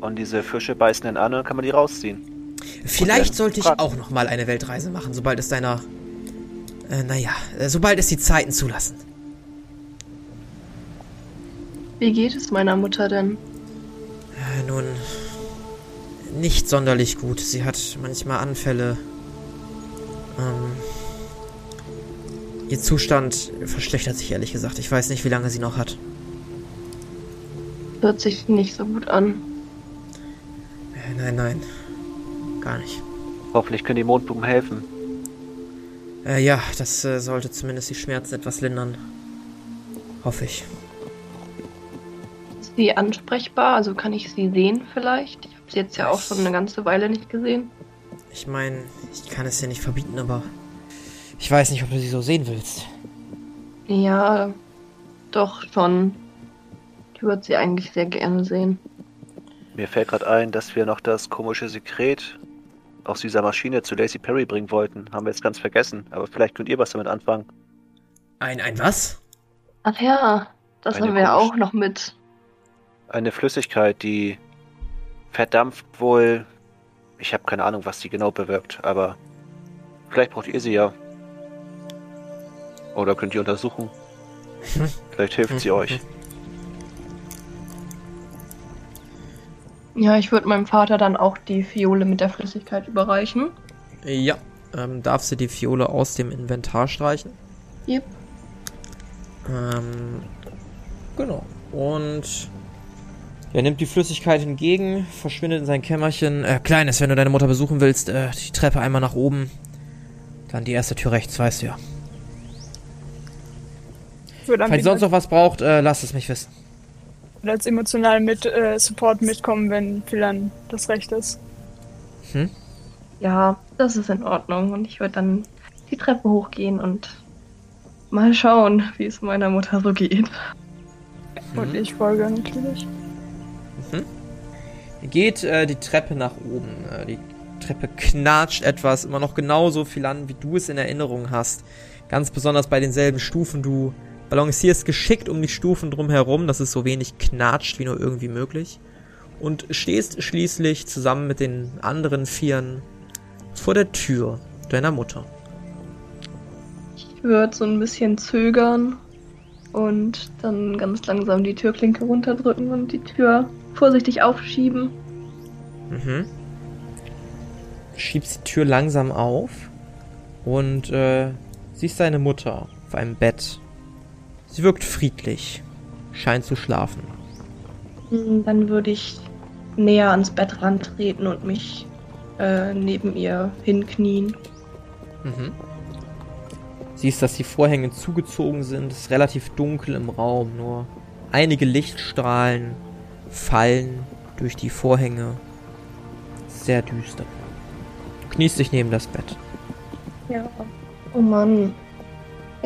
Und diese Fische beißen dann an und dann kann man die rausziehen. Vielleicht sollte ich auch noch mal eine Weltreise machen, sobald es deiner... Äh, naja, äh, sobald es die Zeiten zulassen. Wie geht es meiner Mutter denn? Äh, nun, nicht sonderlich gut. Sie hat manchmal Anfälle. Ähm, ihr Zustand verschlechtert sich ehrlich gesagt. Ich weiß nicht, wie lange sie noch hat. Hört sich nicht so gut an. Äh, nein, nein. Gar nicht. Hoffentlich können die Mondblumen helfen. Äh, ja, das äh, sollte zumindest die Schmerzen etwas lindern. Hoffe ich. Ist sie ansprechbar? Also kann ich sie sehen vielleicht? Ich habe sie jetzt ja auch schon eine ganze Weile nicht gesehen. Ich meine, ich kann es dir nicht verbieten, aber... Ich weiß nicht, ob du sie so sehen willst. Ja, doch schon. Ich würde sie eigentlich sehr gerne sehen. Mir fällt gerade ein, dass wir noch das komische Sekret aus dieser Maschine zu Lacey Perry bringen wollten. Haben wir jetzt ganz vergessen. Aber vielleicht könnt ihr was damit anfangen. Ein, ein was? Ach ja, das Eine haben wir ja auch noch mit. Eine Flüssigkeit, die verdampft wohl. Ich habe keine Ahnung, was die genau bewirkt, aber vielleicht braucht ihr sie ja. Oder könnt ihr untersuchen. Vielleicht hilft sie euch. Ja, ich würde meinem Vater dann auch die Fiole mit der Flüssigkeit überreichen. Ja. Ähm, darfst du die Fiole aus dem Inventar streichen? Yep. Ähm, genau. Und er nimmt die Flüssigkeit entgegen, verschwindet in sein Kämmerchen. Äh, Kleines, wenn du deine Mutter besuchen willst, äh, die Treppe einmal nach oben. Dann die erste Tür rechts, weißt du ja. Falls sonst noch was braucht, äh, lasst es mich wissen. Als emotional mit äh, Support mitkommen, wenn Philan das Recht ist. Ja, das ist in Ordnung. Und ich würde dann die Treppe hochgehen und mal schauen, wie es meiner Mutter so geht. Und ich folge natürlich. Ihr geht äh, die Treppe nach oben. Äh, die Treppe knatscht etwas, immer noch genauso viel an, wie du es in Erinnerung hast. Ganz besonders bei denselben Stufen. Du balancierst geschickt um die Stufen drumherum, dass es so wenig knatscht wie nur irgendwie möglich. Und stehst schließlich zusammen mit den anderen Vieren vor der Tür deiner Mutter. Ich würde so ein bisschen zögern und dann ganz langsam die Türklinke runterdrücken und die Tür vorsichtig aufschieben. Mhm. Schiebst die Tür langsam auf und äh, siehst deine Mutter auf einem Bett. Sie wirkt friedlich, scheint zu schlafen. Hm, Dann würde ich näher ans Bett rantreten und mich äh, neben ihr hinknien. Mhm. Siehst, dass die Vorhänge zugezogen sind. Es ist relativ dunkel im Raum. Nur einige Lichtstrahlen fallen durch die Vorhänge. Sehr düster. Du kniest dich neben das Bett. Ja. Oh Mann.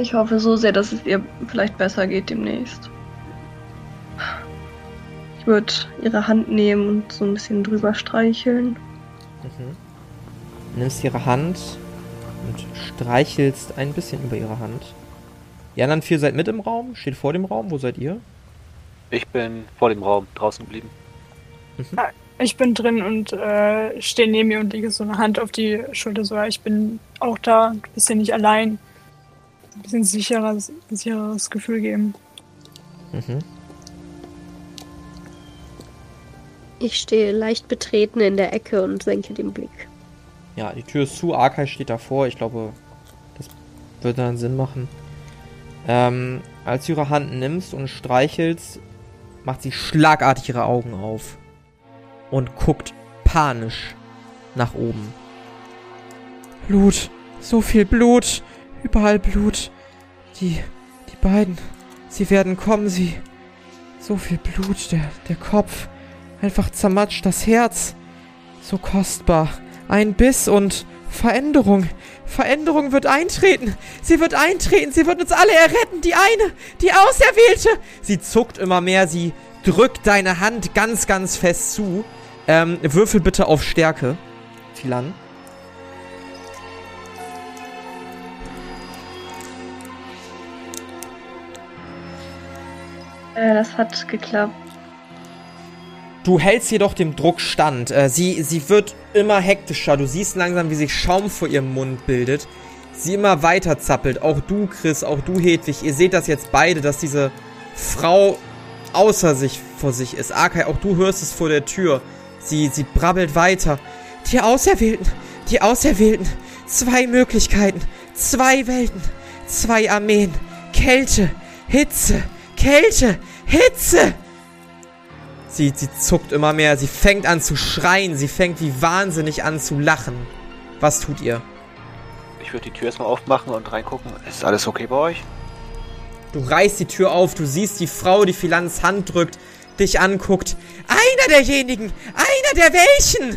Ich hoffe so sehr, dass es ihr vielleicht besser geht demnächst. Ich würde ihre Hand nehmen und so ein bisschen drüber streicheln. Mhm. Nimmst ihre Hand und streichelst ein bisschen über ihre Hand. Die anderen vier seid mit im Raum, steht vor dem Raum. Wo seid ihr? Ich bin vor dem Raum draußen geblieben. Mhm. Ich bin drin und äh, stehe neben ihr und lege so eine Hand auf die Schulter. So, ich bin auch da, du bist ja nicht allein. Ein bisschen sicheres, sicheres Gefühl geben. Mhm. Ich stehe leicht betreten in der Ecke und senke den Blick. Ja, die Tür ist zu, Arkai steht davor. Ich glaube, das wird dann Sinn machen. Ähm, als du ihre Hand nimmst und streichelst, macht sie schlagartig ihre Augen auf und guckt panisch nach oben. Blut, so viel Blut, überall Blut. Die, die beiden, sie werden kommen, sie. So viel Blut, der, der Kopf, einfach zermatscht, das Herz. So kostbar. Ein Biss und Veränderung. Veränderung wird eintreten. Sie wird eintreten. Sie wird uns alle erretten. Die eine, die Auserwählte. Sie zuckt immer mehr. Sie drückt deine Hand ganz, ganz fest zu. Ähm, würfel bitte auf Stärke. Filan. Äh, das hat geklappt. Du hältst jedoch dem Druck stand. Äh, sie, sie wird immer hektischer. Du siehst langsam, wie sich Schaum vor ihrem Mund bildet. Sie immer weiter zappelt. Auch du, Chris, auch du, Hedwig. Ihr seht das jetzt beide, dass diese Frau außer sich vor sich ist. Akai, auch du hörst es vor der Tür. Sie, sie brabbelt weiter. Die Auserwählten, die Auserwählten. Zwei Möglichkeiten, zwei Welten, zwei Armeen. Kälte, Hitze, Kälte, Hitze. Sie, sie zuckt immer mehr. Sie fängt an zu schreien. Sie fängt wie wahnsinnig an zu lachen. Was tut ihr? Ich würde die Tür erstmal aufmachen und reingucken. Ist alles okay bei euch? Du reißt die Tür auf. Du siehst die Frau, die Philans Hand drückt, dich anguckt. Einer derjenigen! Einer der welchen!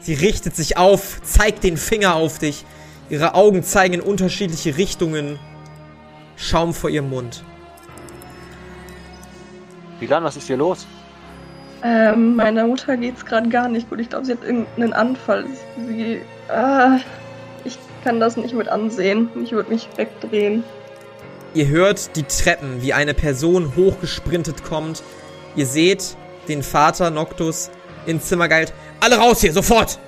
Sie richtet sich auf, zeigt den Finger auf dich. Ihre Augen zeigen in unterschiedliche Richtungen. Schaum vor ihrem Mund. Philan, was ist hier los? Ähm, meiner Mutter geht's gerade gar nicht gut. Ich glaube, sie hat irgendeinen Anfall. Sie, äh, ich kann das nicht mit ansehen. Ich würde mich wegdrehen. Ihr hört die Treppen, wie eine Person hochgesprintet kommt. Ihr seht den Vater Noctus ins Zimmer geilt. Alle raus hier, sofort!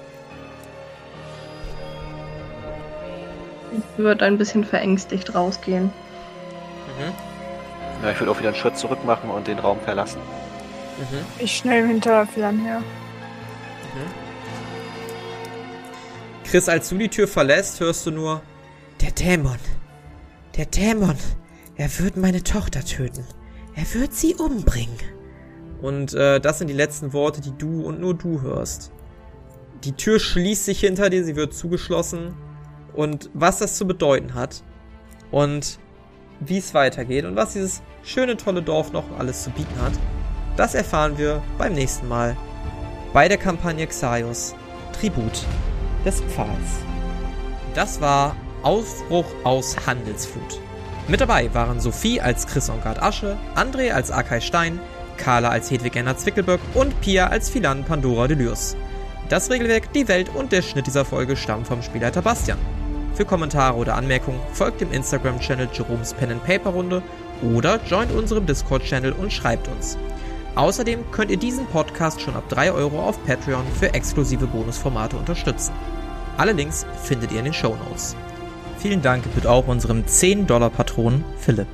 Ich würde ein bisschen verängstigt rausgehen. Mhm. Ja, ich würde auch wieder einen Schritt zurück machen und den Raum verlassen. Mhm. Ich schnell hinter Philan her. Mhm. Chris, als du die Tür verlässt, hörst du nur: Der Dämon. Der Dämon. Er wird meine Tochter töten. Er wird sie umbringen. Und äh, das sind die letzten Worte, die du und nur du hörst. Die Tür schließt sich hinter dir, sie wird zugeschlossen. Und was das zu bedeuten hat und wie es weitergeht und was dieses schöne, tolle Dorf noch alles zu bieten hat, das erfahren wir beim nächsten Mal bei der Kampagne Xaios Tribut des Pfahls. Das war Aufbruch aus Handelsflut. Mit dabei waren Sophie als Chris Ongard Asche, André als Akai Stein, Carla als Hedwig Enna Zwickelberg und Pia als Philan Pandora Delürs. Das Regelwerk, die Welt und der Schnitt dieser Folge stammen vom Spielleiter Bastian. Für Kommentare oder Anmerkungen folgt dem Instagram-Channel Jerome's Pen and Paper Runde oder joint unserem Discord-Channel und schreibt uns. Außerdem könnt ihr diesen Podcast schon ab 3 Euro auf Patreon für exklusive Bonusformate unterstützen. Alle Links findet ihr in den Show Notes. Vielen Dank bitte auch unserem 10-Dollar-Patron Philipp.